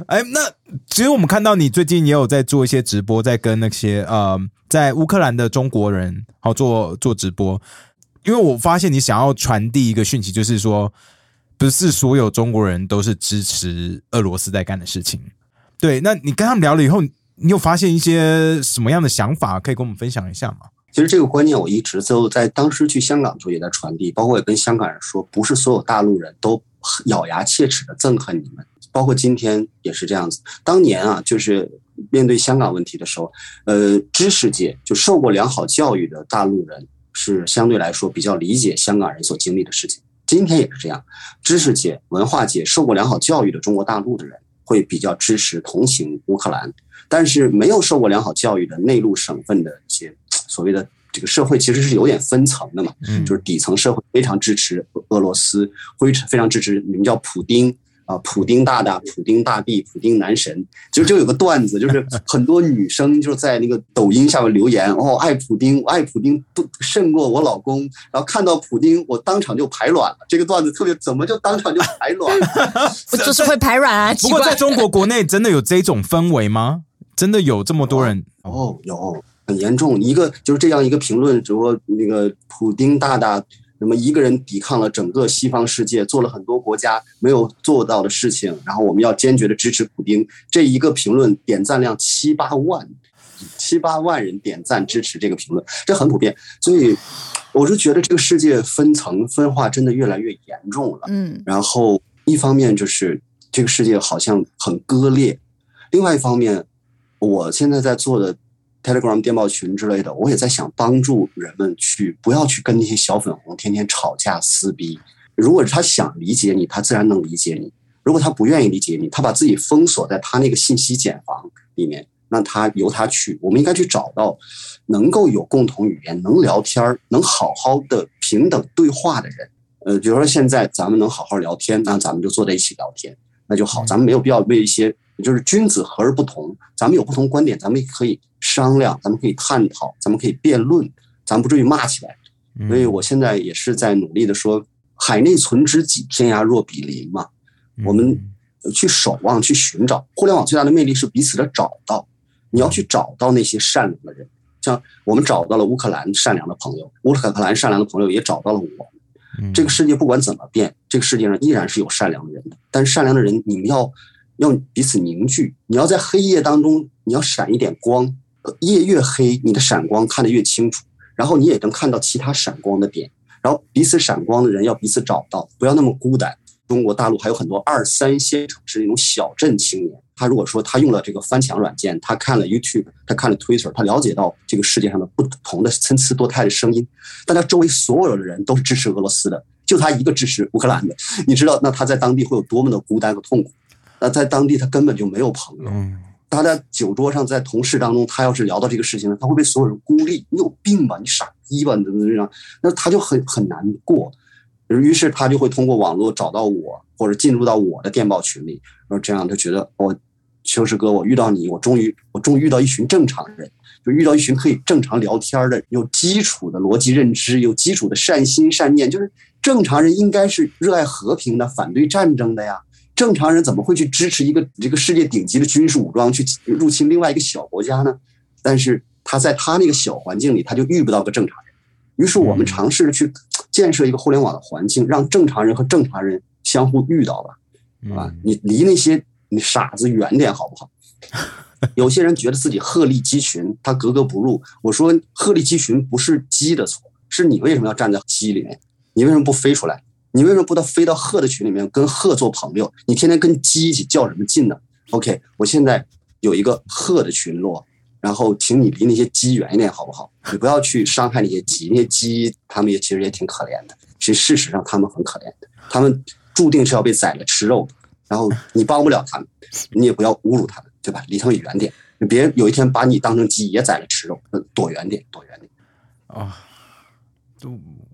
哎，那其实我们看到你最近也有在做一些直播，在跟那些呃，在乌克兰的中国人好做做直播，因为我发现你想要传递一个讯息，就是说，不是所有中国人都是支持俄罗斯在干的事情。对，那你跟他们聊了以后，你有发现一些什么样的想法，可以跟我们分享一下吗？其实这个观念我一直就在当时去香港的时候也在传递，包括也跟香港人说，不是所有大陆人都咬牙切齿的憎恨你们，包括今天也是这样子。当年啊，就是面对香港问题的时候，呃，知识界就受过良好教育的大陆人是相对来说比较理解香港人所经历的事情。今天也是这样，知识界、文化界受过良好教育的中国大陆的人。会比较支持同情乌克兰，但是没有受过良好教育的内陆省份的一些所谓的这个社会其实是有点分层的嘛，就是底层社会非常支持俄罗斯，会非常支持你们叫普丁。啊，普丁大大，普丁大帝，普丁男神，就就有个段子，就是很多女生就在那个抖音下面留言，哦，爱普丁，爱普丁不胜过我老公，然后看到普丁，我当场就排卵了。这个段子特别，怎么就当场就排卵了？就是会排卵啊！不过在中国国内真的有这种氛围吗？真的有这么多人？哦，有很严重。一个就是这样一个评论，只不过那个普丁大大。那么一个人抵抗了整个西方世界，做了很多国家没有做到的事情，然后我们要坚决的支持普京。这一个评论点赞量七八万，七八万人点赞支持这个评论，这很普遍。所以我是觉得这个世界分层分化真的越来越严重了。嗯然后一方面就是这个世界好像很割裂，另外一方面，我现在在做的 Telegram 电报群之类的，我也在想帮助人们去不要去跟那些小粉红天天吵架撕逼。如果他想理解你，他自然能理解你；如果他不愿意理解你，他把自己封锁在他那个信息茧房里面，那他由他去。我们应该去找到能够有共同语言、能聊天儿、能好好的平等对话的人。呃，比如说现在咱们能好好聊天，那咱们就坐在一起聊天，那就好。咱们没有必要为一些就是君子和而不同，咱们有不同观点，咱们也可以商量，咱们可以探讨，咱们可以辩论，咱们不至于骂起来。嗯所以我现在也是在努力的说，海内存知己，天涯若比邻嘛。我们去守望，去寻找。互联网最大的魅力是彼此的找到，你要去找到那些善良的人。像我们找到了乌克兰善良的朋友，乌克兰善良的朋友也找到了我。嗯这个世界不管怎么变，这个世界上依然是有善良的人的。但是善良的人，你们要要彼此凝聚，你要在黑夜当中，你要闪一点光。夜越黑，你的闪光看得越清楚，然后你也能看到其他闪光的点。然后彼此闪光的人要彼此找到，不要那么孤单。中国大陆还有很多二三线城市那种小镇青年，他如果说他用了这个翻墙软件，他看了 YouTube，他看了 Twitter，他了解到这个世界上的不同的参差多态的声音，大家周围所有的人都是支持俄罗斯的，就他一个支持乌克兰的，你知道那他在当地会有多么的孤单和痛苦？那在当地他根本就没有朋友，他在酒桌上，在同事当中，他要是聊到这个事情呢，他会被所有人孤立。你有病吧？你傻逼吧？你怎么这样？那他就很很难过。于是他就会通过网络找到我，或者进入到我的电报群里，然后这样他觉得我秋实哥，我遇到你，我终于我终于遇到一群正常人，就遇到一群可以正常聊天的、有基础的逻辑认知、有基础的善心善念，就是正常人应该是热爱和平的、反对战争的呀。正常人怎么会去支持一个这个世界顶级的军事武装去入侵另外一个小国家呢？但是他在他那个小环境里，他就遇不到个正常人。于是我们尝试着去建设一个互联网的环境，让正常人和正常人相互遇到吧，嗯好吧？你离那些你傻子远点好不好？有些人觉得自己鹤立鸡群，他格格不入。我说鹤立鸡群不是鸡的错，是你为什么要站在鸡里面？你为什么不飞出来？你为什么不到飞到鹤的群里面跟鹤做朋友？你天天跟鸡一起较什么劲呢？OK，我现在有一个鹤的群落，然后请你离那些鸡远一点好不好？你不要去伤害那些鸡，那些鸡他们也其实也挺可怜的。其实事实上他们很可怜的，他们注定是要被宰了吃肉的。然后你帮不了他们，你也不要侮辱他们，对吧？离他们远点，别人有一天把你当成鸡也宰了吃肉，呃躲远点，躲远点。啊，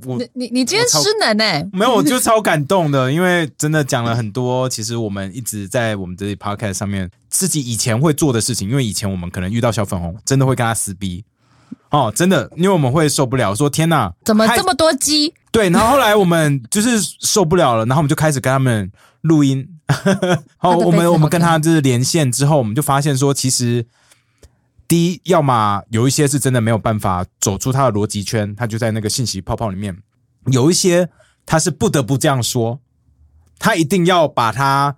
我你你你今天我超失能哎、没有，我就超感动的，因为真的讲了很多。其实我们一直在我们这里 podcast 上面自己以前会做的事情，因为以前我们可能遇到小粉红，真的会跟他撕逼。哦，真的，因为我们会受不了，说天哪，怎么这么多鸡？对？然后后来我们就是受不了了，然后我们就开始跟他们录音。好，他的我们我们跟他就是连线之后，我们就发现说，其实第一，要么有一些是真的没有办法走出他的逻辑圈，他就在那个信息泡泡里面；有一些他是不得不这样说，他一定要把他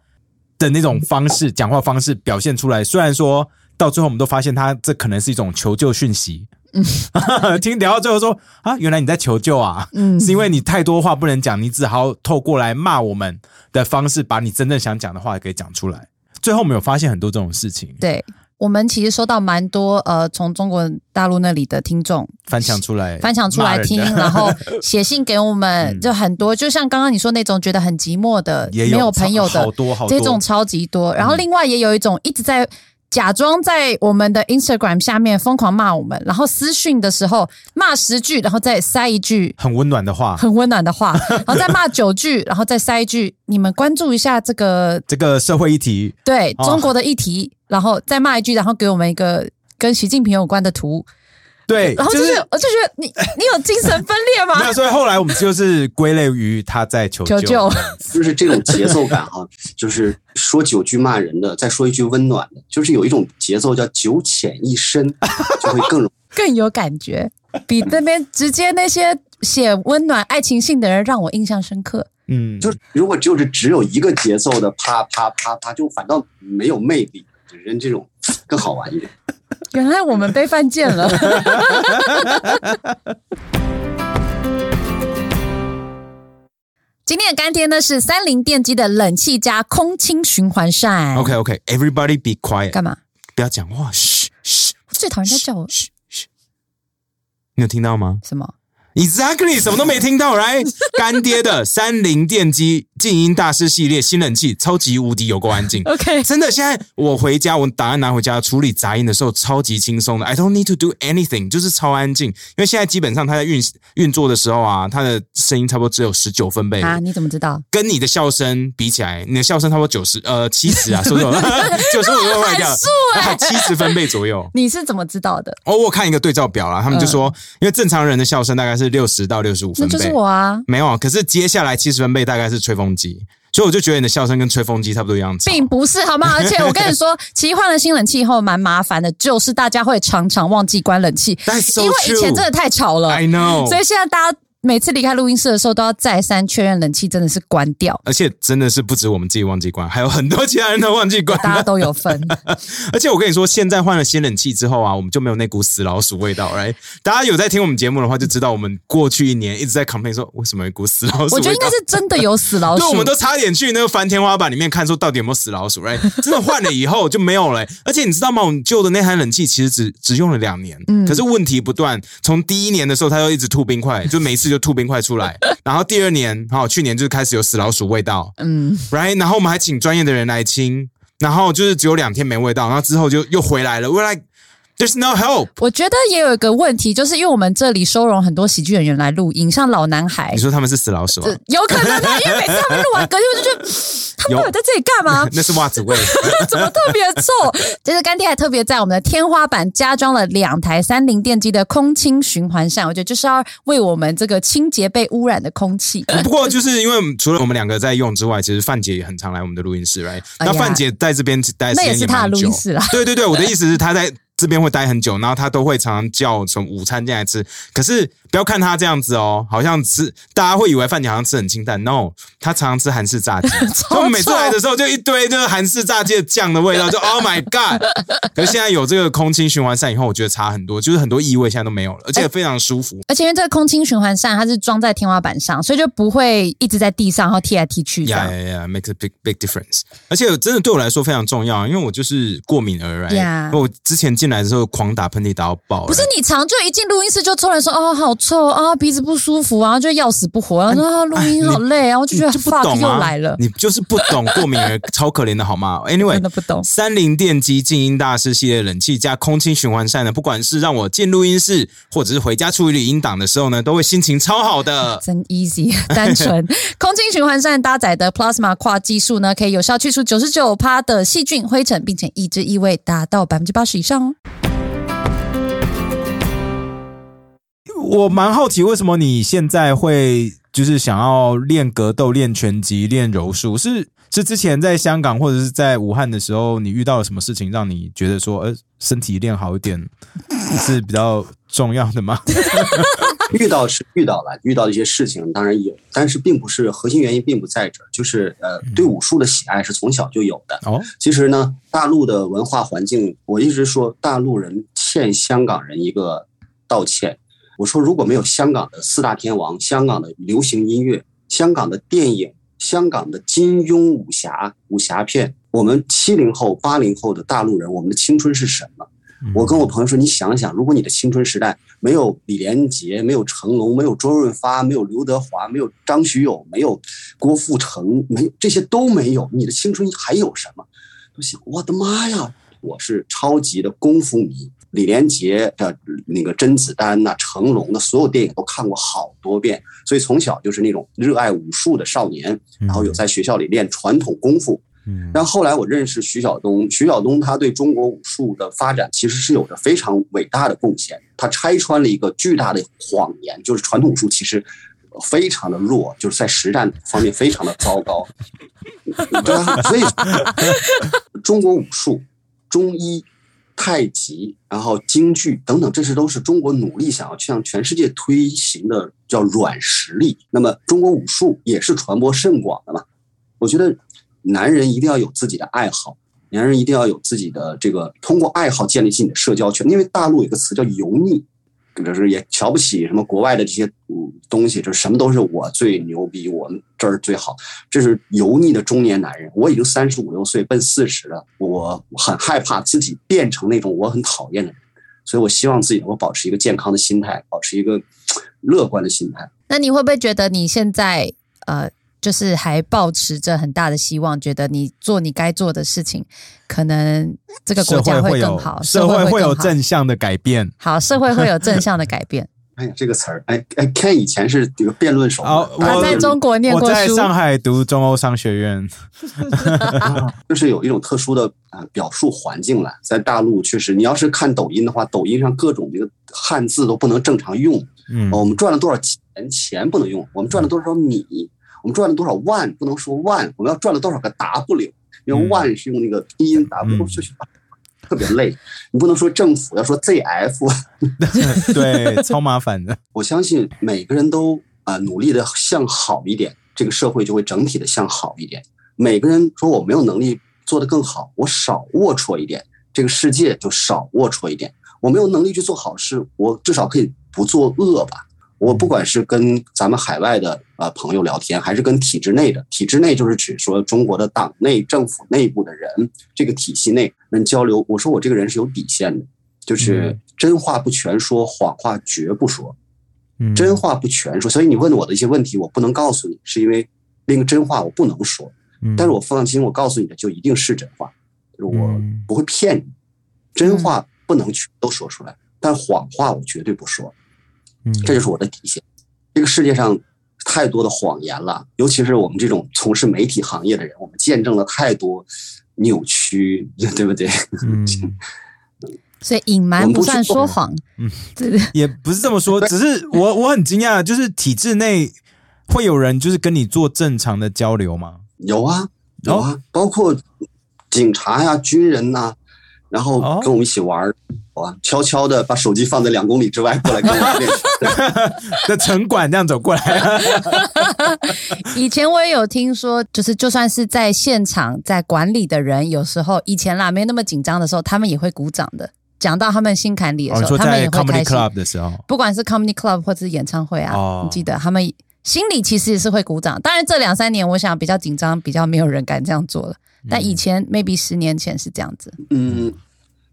的那种方式、讲话方式表现出来。虽然说到最后，我们都发现他这可能是一种求救讯息。嗯，听聊到最后说啊，原来你在求救啊，嗯是因为你太多话不能讲，你只好透过来骂我们的方式，把你真正想讲的话给讲出来。最后我们有发现很多这种事情，对我们其实收到蛮多呃，从中国大陆那里的听众翻墙出来，翻墙出来听，然后写信给我们，嗯。就很多，就像刚刚你说那种觉得很寂寞的、也没有朋友的好多好多。这种超级多。然后另外也有一种一直在假装在我们的 Instagram 下面疯狂骂我们，然后私讯的时候骂十句，然后再塞一句很温暖的话。很温暖的话，然后再骂九句，然后再塞一句你们关注一下这个这个社会议题，哦对中国的议题，然后再骂一句，然后给我们一个跟习近平有关的图，对，然后就就是我就觉得你你有精神分裂吗？没有，所以后来我们就是归类于他在求求救 就是这种节奏感哈，就是说九句骂人的，再说一句温暖的，就是有一种节奏叫九浅一深，就会更 更有感觉，比那边直接那些写温暖爱情信的人让我印象深刻。嗯，就如果就是只有一个节奏的啪啪啪啪，就反倒没有魅力，人这种更好玩一点。原来我们被犯贱了。今天的干爹呢是三菱电机的冷气加空清循环扇。OK OK，Everybody be quiet，干嘛？不要讲话，嘘嘘我最讨厌人家叫我嘘嘘。你有听到吗什么？？Exactly，什么都没听到，right？干爹的三菱电机静音大师系列新冷气，超级无敌有够安静。OK 真的，现在我回家，我档案拿回家处理杂音的时候，超级轻松的。I don't need to do anything，就是超安静。因为现在基本上它在运运作的时候啊，它的声音差不多只有十九分贝，啊？你怎么知道？跟你的笑声比起来，你的笑声差不多九十呃七十啊，说错了，九十五又坏掉七十分贝左右。你是怎么知道的？哦，我看一个对照表啦，他们就说，因为正常人的笑声大概是六十到六十五分贝，那就是我啊，没有，可是接下来七十分贝大概是吹风机，所以我就觉得你的笑声跟吹风机差不多一样吵。并不是好吗？而且我跟你说，其实换了新冷气以后蛮麻烦的，就是大家会常常忘记关冷气因为以前真的太吵了 I know，所以现在大家每次离开录音室的时候都要再三确认冷气真的是关掉，而且真的是不止我们自己忘记关，还有很多其他人都忘记关。大家都有分。而且我跟你说，现在换了新冷气之后啊，我们就没有那股死老鼠味道，right？大家有在听我们节目的话，就知道我们过去一年一直在 complain 说，为什么有一股死老鼠？我觉得应该是真的有死老 对，鼠我。们都差点去那个翻天花板里面看，说到底有没有死老鼠，right？真的换了以后就没有了、而且你知道吗？我们旧的那台冷气其实只只用了两年，嗯可是问题不断。从第一年的时候，它就一直吐冰块，就每次就吐冰块出来。然后第二年，好、去年就开始有死老鼠味道，嗯，right？然后我们还请专业的人来清，然后就是只有两天没味道，然后之后就又回来了。There's no help。我觉得也有一个问题，就是因为我们这里收容很多喜剧演员来录音，像老男孩你，说他们是死老鼠？有可能啊，因为每次他们录完歌，就就觉得他们到底在这里干嘛？那是袜子味。怎么特别臭？这是干爹还特别在我们的天花板加装了两台三菱电机的空清循环扇，我觉得就是要为我们这个清洁被污染的空气。不过就是因为除了我们两个在用之外，其实范姐也很常来我们的录音室，right？、哎那范姐在这边待那也是她的录音室啦对对对，我的意思是她在这边会待很久，然后他都会常常叫什么午餐进来吃。可是不要看他这样子哦，好像吃大家会以为饭姐好像吃很清淡，no，他常常吃韩式炸鸡。所以我每次来的时候就一堆就是韩式炸鸡的酱的味道，就 Oh my God！可是现在有这个空气循环扇以后，我觉得差很多，就是很多异味现在都没有了，而且非常舒服。而且因为这个空清循环扇它是装在天花板上，所以就不会一直在地上然后踢来踢去这样。Yeah, yeah, yeah, makes a big big difference. 而且真的对我来说非常重要，因为我就是过敏儿 right？Yeah 我之前进来的时候狂打喷嚏打到爆，不是你常就一进录音室就突然说哦好臭啊鼻子不舒服啊就要死不活，然后说啊录音好累，啊，我就觉得你就不懂啊，又来了，你就是不懂过敏儿，超可怜的好吗？Anyway，真的不懂三菱电机静音大师系列冷气加空气循环扇呢，不管是让我进录音室，或者是回家处理音档的时候呢，都会心情超好的。真 easy 单纯。空气循环扇搭载的 Plasma 跨技术呢，可以有效去除九十九趴的细菌灰尘，并且抑制异味达到百分之八十以上哦。我蛮好奇，为什么你现在会就是想要练格斗、练拳击、练柔术？是是之前在香港或者是在武汉的时候，你遇到了什么事情让你觉得说，呃，身体练好一点是比较重要的吗？遇到是遇到了，遇到的一些事情当然有，但是并不是核心原因，并不在这儿，就是呃，对武术的喜爱是从小就有的。哦，其实呢，大陆的文化环境，我一直说大陆人欠香港人一个道歉。我说如果没有香港的四大天王、香港的流行音乐、香港的电影、香港的金庸武侠武侠片，我们七零后、八零后的大陆人，我们的青春是什么？我跟我朋友说，你想想，如果你的青春时代没有李连杰，没有成龙，没有周润发，没有刘德华，没有张学友，没有郭富城，没有这些都没有，你的青春还有什么？我想，我的妈呀！我是超级的功夫迷，李连杰的那个甄子丹呐、成龙的所有电影都看过好多遍，所以从小就是那种热爱武术的少年，然后有在学校里练传统功夫。嗯但后来我认识徐晓东，徐晓东他对中国武术的发展其实是有着非常伟大的贡献。他拆穿了一个巨大的谎言，就是传统武术其实非常的弱，就是在实战方面非常的糟糕。对啊，所以中国武术、中医、太极，然后京剧等等，这些都是中国努力想要向全世界推行的叫软实力。那么中国武术也是传播甚广的嘛。我觉得男人一定要有自己的爱好，男人一定要有自己的这个，通过爱好建立起你的社交圈。因为大陆有个词叫油腻，就是也瞧不起什么国外的这些嗯东西，就是什么都是我最牛逼，我们这儿最好。这是油腻的中年男人。我已经三十五六岁，奔四十了，我很害怕自己变成那种我很讨厌的人，所以我希望自己能够保持一个健康的心态，保持一个乐观的心态。那你会不会觉得你现在呃，就是还抱持着很大的希望，觉得你做你该做的事情，可能这个国家会更好，社会会有正向的改变。好，社会会有正向的改变。哎呀，这个词儿，哎哎，Ken 以前是这个辩论手嘛，哦我在中国念过书，在上海读中欧商学院，就是有一种特殊的呃表述环境了。在大陆确实，你要是看抖音的话，抖音上各种这个汉字都不能正常用。嗯哦我们赚了多少钱？钱不能用。我们赚了多少米？我们赚了多少万？不能说万。我们要赚了多少个 W？因为嗯万是用那个拼音 W，是特别累。你不能说政府，要说 ZF。对，超麻烦的。我相信每个人都啊、呃努力的向好一点，这个社会就会整体的向好一点。每个人说我没有能力做得更好，我少龌龊一点，这个世界就少龌龊一点。我没有能力去做好事，我至少可以不做恶吧。我不管是跟咱们海外的呃朋友聊天，还是跟体制内的，体制内就是指说中国的党内政府内部的人，这个体系内人交流。我说我这个人是有底线的，就是嗯真话不全说，谎话绝不说。嗯真话不全说，所以你问我的一些问题，我不能告诉你，是因为那个真话我不能说。嗯但是我放心，我告诉你的就一定是真话，就是我嗯不会骗你。真话不能全都说出来，但谎话我绝对不说，嗯这就是我的底线。这个世界上太多的谎言了，尤其是我们这种从事媒体行业的人，我们见证了太多扭曲，对不对？嗯，所以隐瞒不算说谎。嗯，对 对，也不是这么说，只是我我很惊讶，就是体制内会有人就是跟你做正常的交流吗？有啊，有啊，包括警察呀、军人呐、然后哦跟我们一起玩儿，啊，悄悄的把手机放在两公里之外过来跟我练。的城管这样走过来，以前我也有听说，就是就算是在现场在管理的人，有时候以前啦没那么紧张的时候，他们也会鼓掌的。讲到他们心坎里的时候，说在他们也会开心。club 的时候，不管是 comedy club 或者是演唱会啊，哦你记得他们心里其实也是会鼓掌。当然这两三年我想比较紧张，比较没有人敢这样做了。但以前 maybe 十年前是这样子。嗯，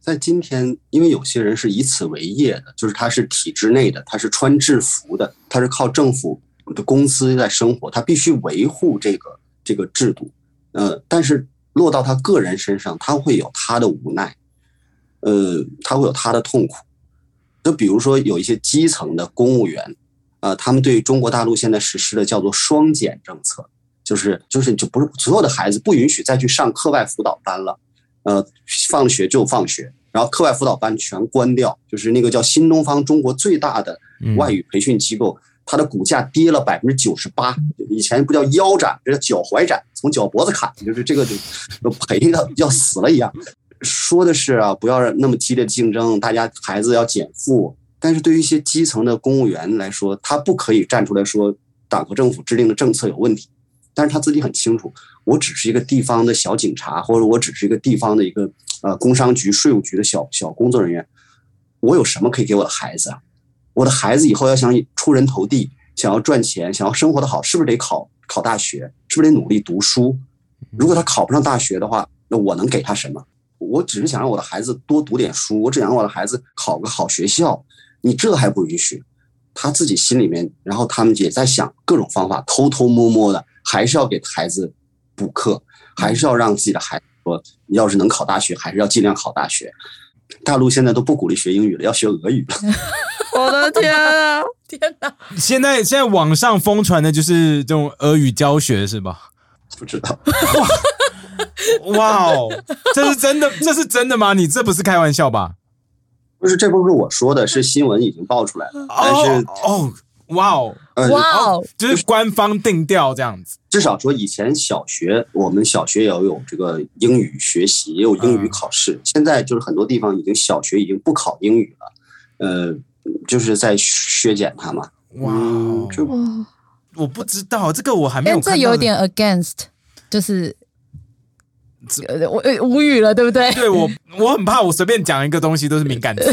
在今天，因为有些人是以此为业的，就是他是体制内的，他是穿制服的，他是靠政府的工资在生活，他必须维护这个这个制度。呃，但是落到他个人身上，他会有他的无奈，呃，他会有他的痛苦。就比如说有一些基层的公务员，呃，他们对中国大陆现在实施的叫做双减政策，就是就是就不是所有的孩子不允许再去上课外辅导班了。呃，放学就放学，然后课外辅导班全关掉，就是那个叫新东方中国最大的嗯外语培训机构，它的股价跌了百分之九十八。以前不叫腰斩，这叫脚踝斩，从脚脖子砍，就是这个就都赔的要死了一样。说的是啊，不要让那么激烈的竞争，大家孩子要减负。但是对于一些基层的公务员来说，他不可以站出来说党和政府制定的政策有问题，但是他自己很清楚，我只是一个地方的小警察，或者我只是一个地方的一个呃工商局、税务局的小小工作人员，我有什么可以给我的孩子啊？我的孩子以后要想出人头地，想要赚钱，想要生活的好，是不是得考考大学？是不是得努力读书？如果他考不上大学的话，那我能给他什么？我只是想让我的孩子多读点书，我只想让我的孩子考个好学校。你这还不允许？他自己心里面，然后他们也在想各种方法，偷偷摸摸的，还是要给孩子补课，还是要让自己的孩子说，你要是能考大学，还是要尽量考大学。大陆现在都不鼓励学英语了，要学俄语了。我的天啊！天哪！现在现在网上疯传的就是这种俄语教学是吧？不知道，哇哦，这是真的，这是真的吗？你这不是开玩笑吧？不是，这不是我说的，是新闻已经爆出来了。但是哦，哦，哇哦，呃，哇哦，就是官方定调这样子。至少说以前小学，我们小学也要有这个英语学习，也有英语考试。现在就是很多地方已经小学已经不考英语了，呃，就是在削减它嘛。哇哦，这哇！我不知道这个我还没有但看到。这有点 against，就是呃我呃无语了，对不对？对我我很怕我随便讲一个东西都是敏感词，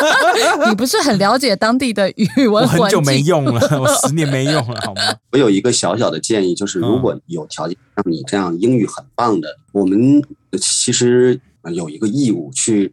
你不是很了解当地的语我文我很久没？用了，我十年没用了，好吗？我有一个小小的建议，就是如果有条件像你这样英语很棒的，我们其实有一个义务去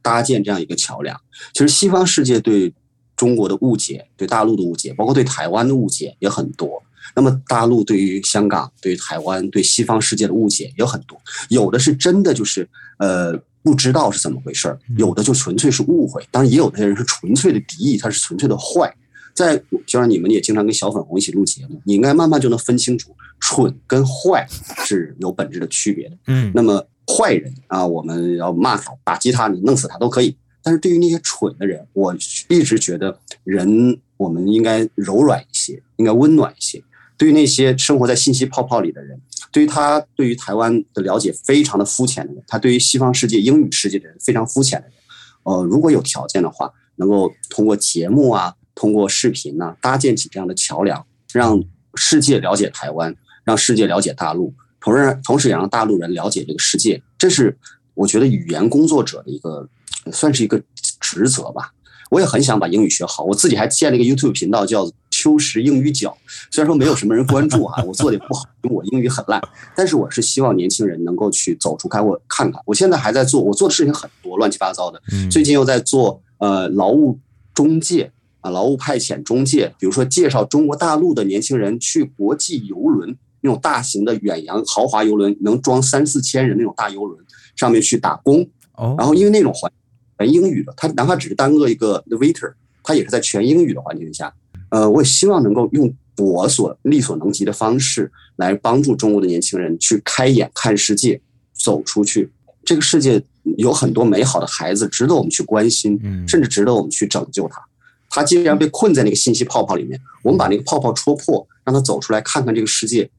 搭建这样一个桥梁。其实西方世界对中国的误解、对大陆的误解，包括对台湾的误解也很多。那么大陆对于香港、对于台湾、对西方世界的误解也有很多，有的是真的就是呃不知道是怎么回事儿，有的就纯粹是误会，当然也有的人是纯粹的敌意，他是纯粹的坏。在就像你们也经常跟小粉红一起录节目，你应该慢慢就能分清楚蠢跟坏是有本质的区别的。嗯那么坏人啊，我们要骂他、打击他，你弄死他都可以。但是对于那些蠢的人，我一直觉得人我们应该柔软一些，应该温暖一些。对于那些生活在信息泡泡里的人，对于他对于台湾的了解非常的肤浅的人，他对于西方世界、英语世界的人非常肤浅的人，呃，如果有条件的话，能够通过节目啊，通过视频呐、搭建起这样的桥梁，让世界了解台湾，让世界了解大陆，同时同时也让大陆人了解这个世界。这是我觉得语言工作者的一个算是一个职责吧。我也很想把英语学好，我自己还建了一个 YouTube 频道，叫“秋实英语角”。虽然说没有什么人关注啊、我做的也不好，因为我英语很烂，但是我是希望年轻人能够去走出开，我看看。我现在还在做，我做的事情很多，乱七八糟的。嗯最近又在做呃劳务中介啊，劳务派遣中介，比如说介绍中国大陆的年轻人去国际游轮那种大型的远洋豪华游轮，能装三四千人那种大游轮上面去打工。哦然后因为那种环全英语的，他哪怕只是单个一个 waiter，他也是在全英语的环境下。呃，我也希望能够用我所力所能及的方式来帮助中国的年轻人去开眼看世界，走出去。这个世界有很多美好的孩子，值得我们去关心，嗯甚至值得我们去拯救他。他既然被困在那个信息泡泡里面，我们把那个泡泡戳破，让他走出来看看这个世界。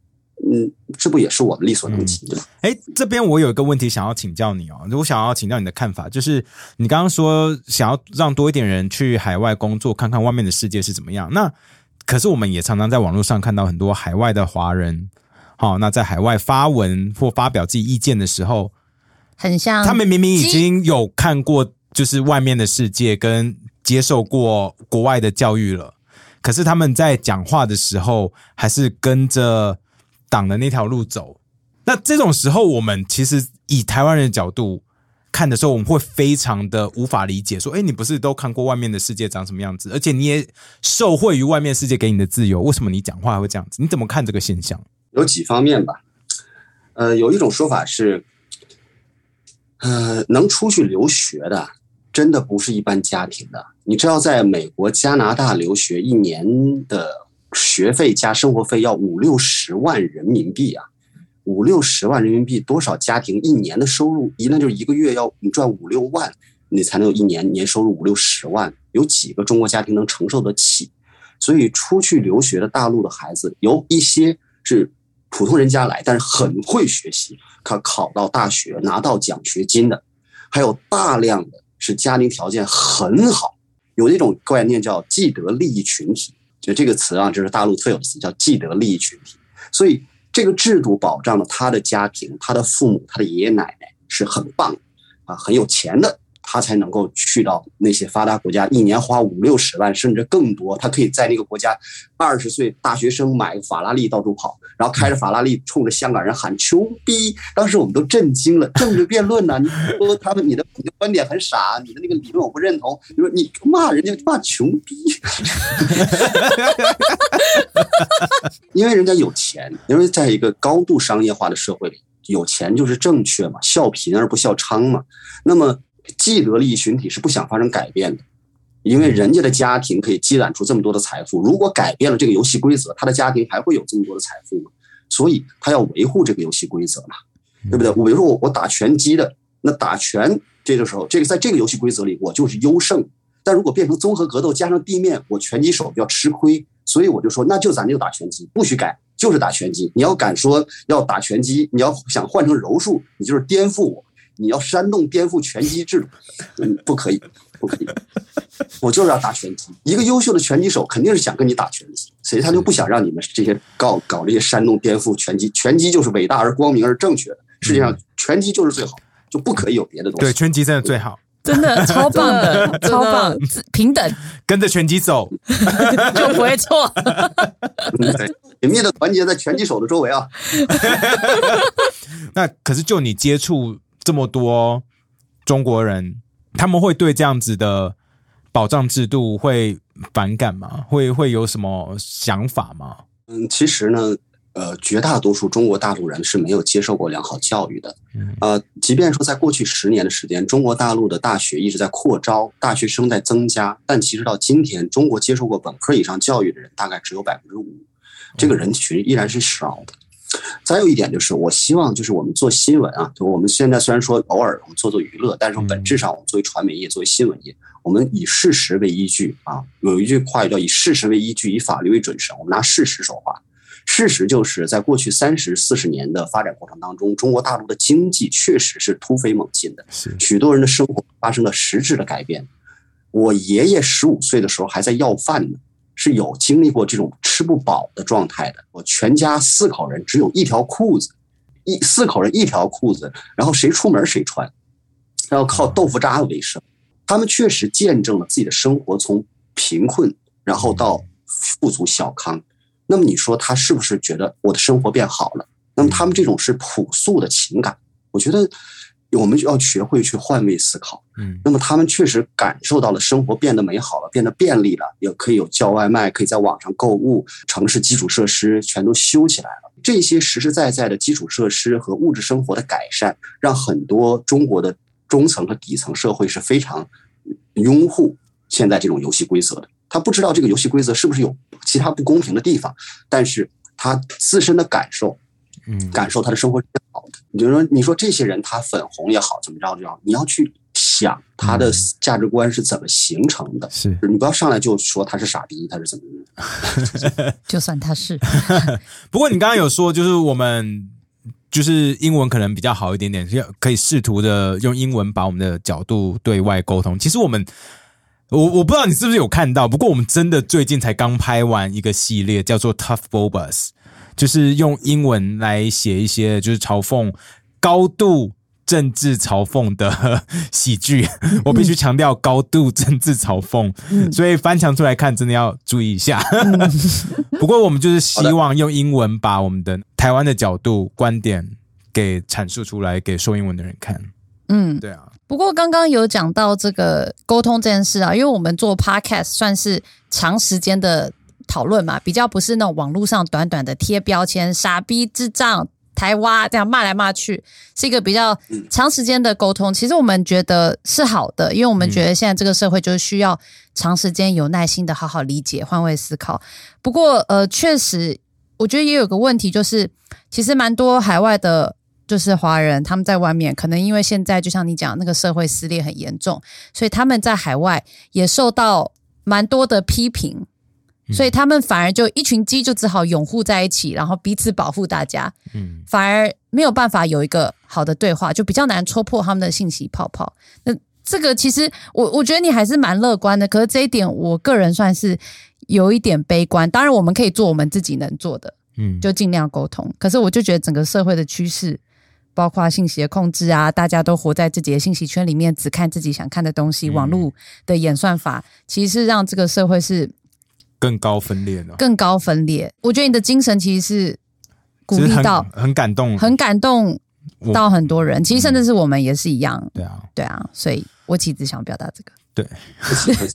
嗯，这不也是我们力所能及的吗？哎，这边我有一个问题想要请教你哦，我想要请教你的看法，就是你刚刚说想要让多一点人去海外工作，看看外面的世界是怎么样。那可是我们也常常在网络上看到很多海外的华人，好、那在海外发文或发表自己意见的时候，很像他们明明已经有看过就是外面的世界，跟接受过国外的教育了，可是他们在讲话的时候还是跟着党的那条路走。那这种时候，我们其实以台湾人的角度看的时候，我们会非常的无法理解，说：“哎，你不是都看过外面的世界长什么样子，而且你也受惠于外面世界给你的自由，为什么你讲话会这样子？你怎么看这个现象有几方面吧。呃，有一种说法是，呃，能出去留学的，真的不是一般家庭的。你知道，在美国、加拿大留学一年的学费加生活费要五六十万人民币啊！五六十万人民币，多少家庭一年的收入？一那就是一个月要你赚五六万，你才能有一年年收入五六十万。有几个中国家庭能承受得起？所以出去留学的大陆的孩子，有一些是普通人家来，但是很会学习，他考到大学拿到奖学金的，还有大量的是家庭条件很好，有一种概念叫既得利益群体，就这个词啊，就是大陆特有的词，叫既得利益群体。所以这个制度保障了他的家庭、他的父母、他的爷爷奶奶是很棒啊，很有钱的。他才能够去到那些发达国家，一年花五六十万甚至更多。他可以在那个国家，二十岁大学生买个法拉利到处跑，然后开着法拉利冲着香港人喊“穷逼”。当时我们都震惊了。政治辩论呢、你说他们你的你的观点很傻，你的那个理论我不认同。你说你骂人家骂穷逼，因为人家有钱，因为在一个高度商业化的社会里，有钱就是正确嘛，笑贫而不笑娼嘛。那么既得利益群体是不想发生改变的，因为人家的家庭可以积攒出这么多的财富，如果改变了这个游戏规则，他的家庭还会有这么多的财富吗？所以他要维护这个游戏规则嘛，对不对？我比如说我我打拳击的，那打拳这个时候，这个在这个游戏规则里我就是优胜，但如果变成综合格斗加上地面，我拳击手要吃亏，所以我就说那就咱就打拳击，不许改，就是打拳击。你要敢说要打拳击，你要想换成柔术，你就是颠覆我。你要煽动颠覆拳击制度，嗯，不可以，不可以。我就是要打拳击。一个优秀的拳击手肯定是想跟你打拳击，所以他就不想让你们这些搞搞这些煽动颠覆拳击。拳击就是伟大而光明而正确的，世界上拳击就是最好，就不可以有别的东西。对，拳击真的最好，真的 超棒的，超棒，平等跟着拳击走。就不会错。对，紧密的团结在拳击手的周围啊。那可是就你接触这么多中国人，他们会对这样子的保障制度会反感吗？会会有什么想法吗？嗯，其实呢，呃，绝大多数中国大陆人是没有接受过良好教育的。呃，即便说在过去十年的时间，中国大陆的大学一直在扩招，大学生在增加，但其实到今天，中国接受过本科以上教育的人大概只有百分之五，这个人群依然是少的。再有一点就是，我希望就是我们做新闻啊，就我们现在虽然说偶尔我们做做娱乐，但是本质上我们作为传媒业、作为新闻业，我们以事实为依据啊。有一句话叫“以事实为依据，以法律为准绳”，我们拿事实说话。事实就是在过去三十四十年的发展过程当中，中国大陆的经济确实是突飞猛进的，许多人的生活发生了实质的改变。我爷爷十五岁的时候还在要饭呢，是有经历过这种吃不饱的状态的。我全家四口人只有一条裤子，一四口人一条裤子，然后谁出门谁穿，然后靠豆腐渣为生。他们确实见证了自己的生活从贫困，然后到富足小康。那么你说他是不是觉得我的生活变好了？那么他们这种是朴素的情感，我觉得我们就要学会去换位思考。嗯那么他们确实感受到了生活变得美好了，变得便利了，也可以有叫外卖，可以在网上购物，城市基础设施全都修起来了。这些实实在在的基础设施和物质生活的改善，让很多中国的中层和底层社会是非常拥护现在这种游戏规则的。他不知道这个游戏规则是不是有其他不公平的地方，但是他自身的感受嗯，感受他的生活是好的。你就说，你说这些人他粉红也好，怎么着就好，你要去想他的价值观是怎么形成的。是你不要上来就说他是傻逼，他是怎么的。就算他是，不过你刚刚有说，就是我们就是英文可能比较好一点点，要可以试图的用英文把我们的角度对外沟通。其实我们，我我不知道你是不是有看到，不过我们真的最近才刚拍完一个系列，叫做 Tough Bobas，就是用英文来写一些就是嘲讽高度。政治嘲讽的喜剧，我必须强调高度政治嘲讽，所以翻墙出来看真的要注意一下。不过我们就是希望用英文把我们的台湾的角度、观点给阐述出来，给说英文的人看。嗯，对啊，不过刚刚有讲到这个沟通这件事啊，因为我们做 podcast 算是长时间的讨论嘛，比较不是那种网络上短短的贴标签、傻逼、智障、台湾这样骂来骂去，是一个比较长时间的沟通。其实我们觉得是好的，因为我们觉得现在这个社会就是需要长时间有耐心的好好理解、换位思考。不过呃，确实我觉得也有个问题，就是其实蛮多海外的。就是华人，他们在外面可能因为现在就像你讲，那个社会撕裂很严重，所以他们在海外也受到蛮多的批评，所以他们反而就一群鸡就只好拥护在一起，然后彼此保护大家，嗯，反而没有办法有一个好的对话，就比较难戳破他们的信息泡泡。那这个其实我我觉得你还是蛮乐观的，可是这一点我个人算是有一点悲观。当然，我们可以做我们自己能做的，嗯，就尽量沟通。可是我就觉得整个社会的趋势。包括信息的控制啊，大家都活在自己的信息圈里面，只看自己想看的东西。嗯网络的演算法其实是让这个社会是更高分裂呢，更高分裂。我觉得你的精神其实是鼓励到、很感动，很感动到很多人。其实甚至是我们也是一样，对啊，对啊。所以我其实想表达这个。对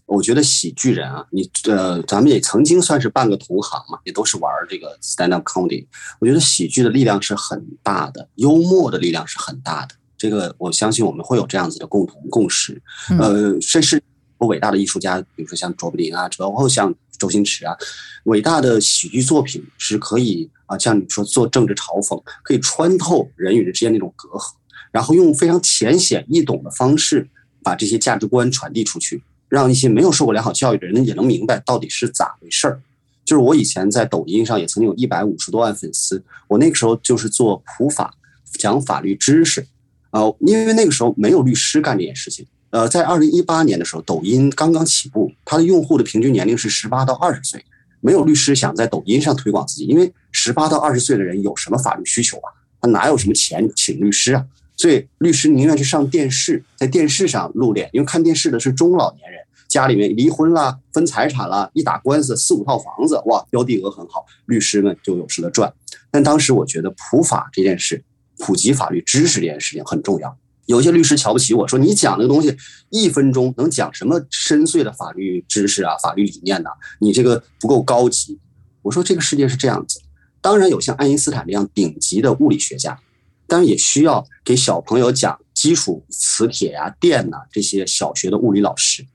我觉得喜剧人啊，你呃，咱们也曾经算是半个同行嘛，也都是玩这个 stand up comedy。我觉得喜剧的力量是很大的，幽默的力量是很大的。这个我相信我们会有这样子的共同共识。嗯呃，甚至伟大的艺术家，比如说像卓别林啊，包括像周星驰啊，伟大的喜剧作品是可以啊，像你说做政治嘲讽，可以穿透人与人之间那种隔阂，然后用非常浅显易懂的方式把这些价值观传递出去。让一些没有受过良好教育的人也能明白到底是咋回事儿。就是我以前在抖音上也曾经有一百五十多万粉丝，我那个时候就是做普法，讲法律知识，呃，因为那个时候没有律师干这件事情。呃，在二零一八年的时候，抖音刚刚起步，它的用户的平均年龄是十八到二十岁，没有律师想在抖音上推广自己，因为十八到二十岁的人有什么法律需求啊？他哪有什么钱请律师啊？所以律师宁愿去上电视，在电视上露脸，因为看电视的是中老年人，家里面离婚啦、分财产啦，一打官司四五套房子，哇，标的额很好，律师们就有事的赚。但当时我觉得普法这件事，普及法律知识这件事情很重要。有些律师瞧不起我说：“你讲那个东西一分钟能讲什么深邃的法律知识啊、法律理念呢？你这个不够高级。”我说：“这个世界是这样子，当然有像爱因斯坦这样顶级的物理学家，当然也需要给小朋友讲基础磁铁呀、电呐这些小学的物理老师。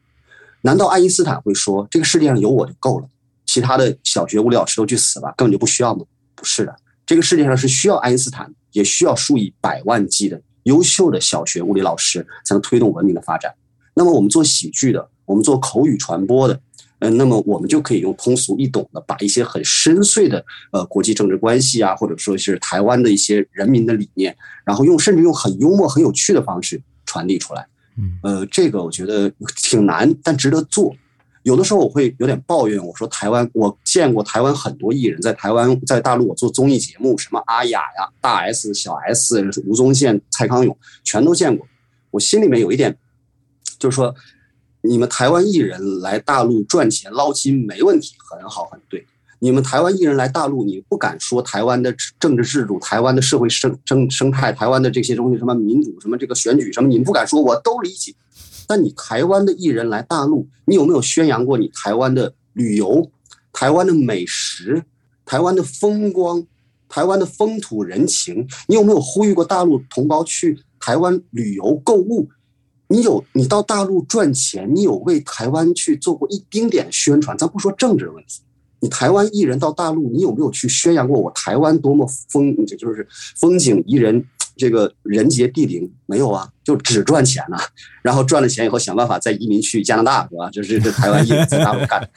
难道爱因斯坦会说这个世界上有我就够了，其他的小学物理老师都去死吧，根本就不需要吗？不是的，这个世界上是需要爱因斯坦，也需要数以百万计的。”优秀的小学物理老师才能推动文明的发展。那么我们做喜剧的，我们做口语传播的，嗯，那么我们就可以用通俗易懂的，把一些很深邃的呃国际政治关系啊，或者说是台湾的一些人民的理念，然后用甚至用很幽默、很有趣的方式传递出来。嗯，呃，这个我觉得挺难，但值得做。有的时候我会有点抱怨，我说台湾，我见过台湾很多艺人，在台湾在大陆我做综艺节目，什么阿雅呀、大 S、小 S、吴宗宪、蔡康永，全都见过。我心里面有一点，就是说，你们台湾艺人来大陆赚钱捞金没问题，很好很对。你们台湾艺人来大陆，你不敢说台湾的政治制度、台湾的社会生生生态、台湾的这些东西，什么民主、什么这个选举什么，你们不敢说，我都理解。那你台湾的艺人来大陆，你有没有宣扬过你台湾的旅游、台湾的美食、台湾的风光、台湾的风土人情？你有没有呼吁过大陆同胞去台湾旅游购物？你有你到大陆赚钱，你有为台湾去做过一丁点宣传？咱不说政治问题，你台湾艺人到大陆，你有没有去宣扬过我台湾多么风，这就是风景宜人？这个人杰地灵没有啊，就只赚钱了，然后赚了钱以后想办法再移民去加拿大，是吧？就是这台湾人在大陆干。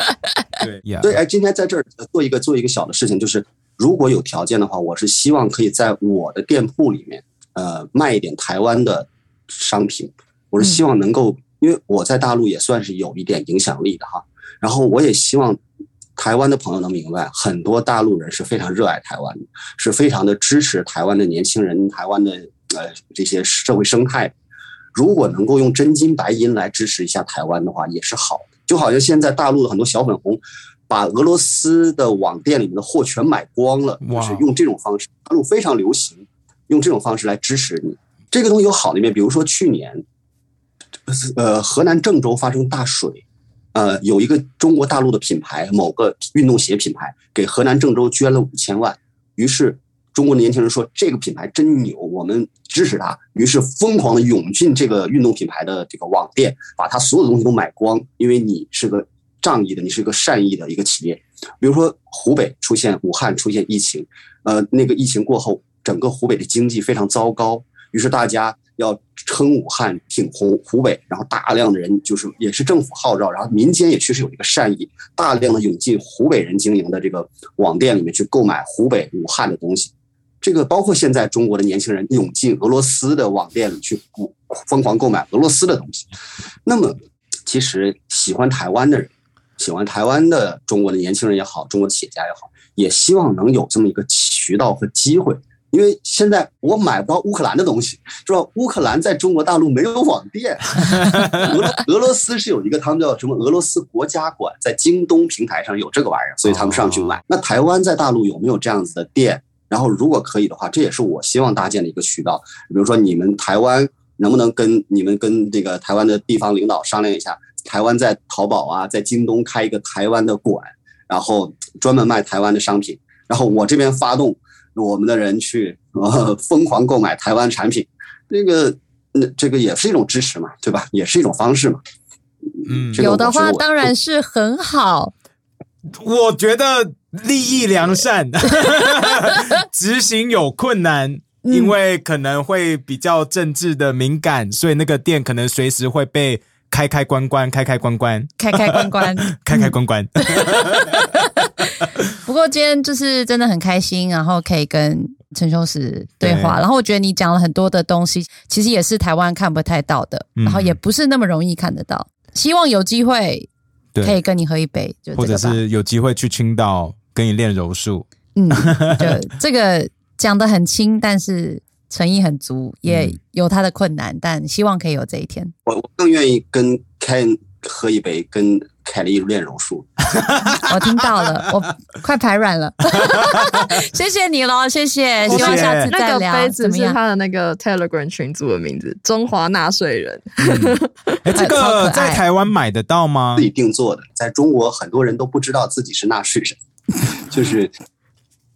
对，对，哎，今天在这儿做一个做一个小的事情，就是如果有条件的话，我是希望可以在我的店铺里面，呃，卖一点台湾的商品。我是希望能够，因为我在大陆也算是有一点影响力的哈。然后我也希望。台湾的朋友能明白，很多大陆人是非常热爱台湾的，是非常的支持台湾的年轻人、台湾的呃这些社会生态。如果能够用真金白银来支持一下台湾的话，也是好的。就好像现在大陆的很多小粉红，把俄罗斯的网店里面的货全买光了，就是用这种方式，大陆非常流行，用这种方式来支持你。这个东西有好的一面，比如说去年，呃，河南郑州发生大水。呃，有一个中国大陆的品牌，某个运动鞋品牌给河南郑州捐了五千万，于是中国的年轻人说这个品牌真牛，我们支持他，于是疯狂的涌进这个运动品牌的这个网店，把他所有的东西都买光，因为你是个仗义的，你是个善意的一个企业。比如说湖北出现武汉出现疫情，呃，那个疫情过后，整个湖北的经济非常糟糕，于是大家。要撑武汉，挺湖湖北，然后大量的人就是也是政府号召，然后民间也确实有一个善意，大量的涌进湖北人经营的这个网店里面去购买湖北武汉的东西。这个包括现在中国的年轻人涌进俄罗斯的网店里去疯狂购买俄罗斯的东西。那么，其实喜欢台湾的人，喜欢台湾的中国的年轻人也好，中国的企业家也好，也希望能有这么一个渠道和机会。因为现在我买不到乌克兰的东西，是吧？乌克兰在中国大陆没有网店。俄俄罗斯是有一个，他们叫什么？俄罗斯国家馆，在京东平台上有这个玩意儿，所以他们上去买。那台湾在大陆有没有这样子的店？然后如果可以的话，这也是我希望搭建的一个渠道。比如说，你们台湾能不能跟你们跟这个台湾的地方领导商量一下，台湾在淘宝啊，在京东开一个台湾的馆，然后专门卖台湾的商品，然后我这边发动。我们的人去呃疯狂购买台湾产品，那个那这个也是一种支持嘛，对吧？也是一种方式嘛。嗯，有的话当然是很好。我觉得利益良善，执行有困难，因为可能会比较政治的敏感，所以那个店可能随时会被开开关关，开开关关，开开关关，开开关关。不过今天就是真的很开心，然后可以跟陈修石对话，然后我觉得你讲了很多的东西，其实也是台湾看不太到的，然后也不是那么容易看得到。希望有机会可以跟你喝一杯，就或者是有机会去青岛跟你练柔术。嗯，就这个讲的很轻，但是诚意很足，也嗯有他的困难，但希望可以有这一天。我我更愿意跟 Ken 喝一杯，跟凯莉练柔术。我听到了，我快排卵了，谢谢你喽，谢谢，希望下次那个再聊，杯子是怎么样？他的那个 Telegram 群组的名字，中华纳税人。哎，这个在台湾买得到吗自？己定做的，在中国很多人都不知道自己是纳税人，就是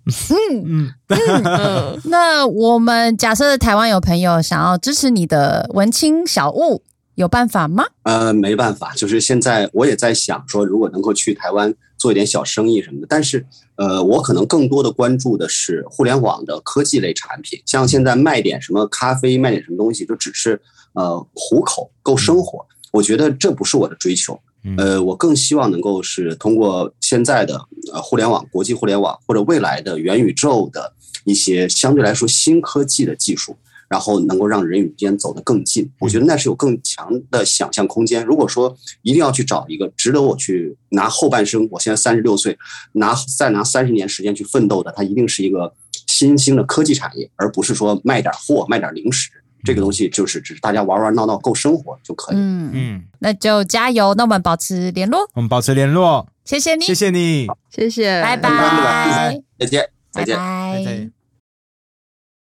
嗯，嗯，那我们假设台湾有朋友想要支持你的文青小物，有办法吗？呃没办法，就是现在我也在想说，如果能够去台湾做一点小生意什么的，但是呃，我可能更多的关注的是互联网的科技类产品，像现在卖点什么咖啡，卖点什么东西，就只是呃糊口够生活，我觉得这不是我的追求。嗯呃，我更希望能够是通过现在的呃互联网、国际互联网或者未来的元宇宙的一些相对来说新科技的技术，然后能够让人与间走得更近。我觉得那是有更强的想象空间。如果说一定要去找一个值得我去拿后半生，我现在三十六岁，拿再拿三十年时间去奋斗的，它一定是一个新兴的科技产业，而不是说卖点货、卖点零食。这个东西就是只是大家玩玩闹闹够生活就可以。嗯，嗯，那就加油，那我们保持联络，我们保持联络，谢谢你，谢谢你，谢谢，拜拜拜，再见，再见。拜。再见。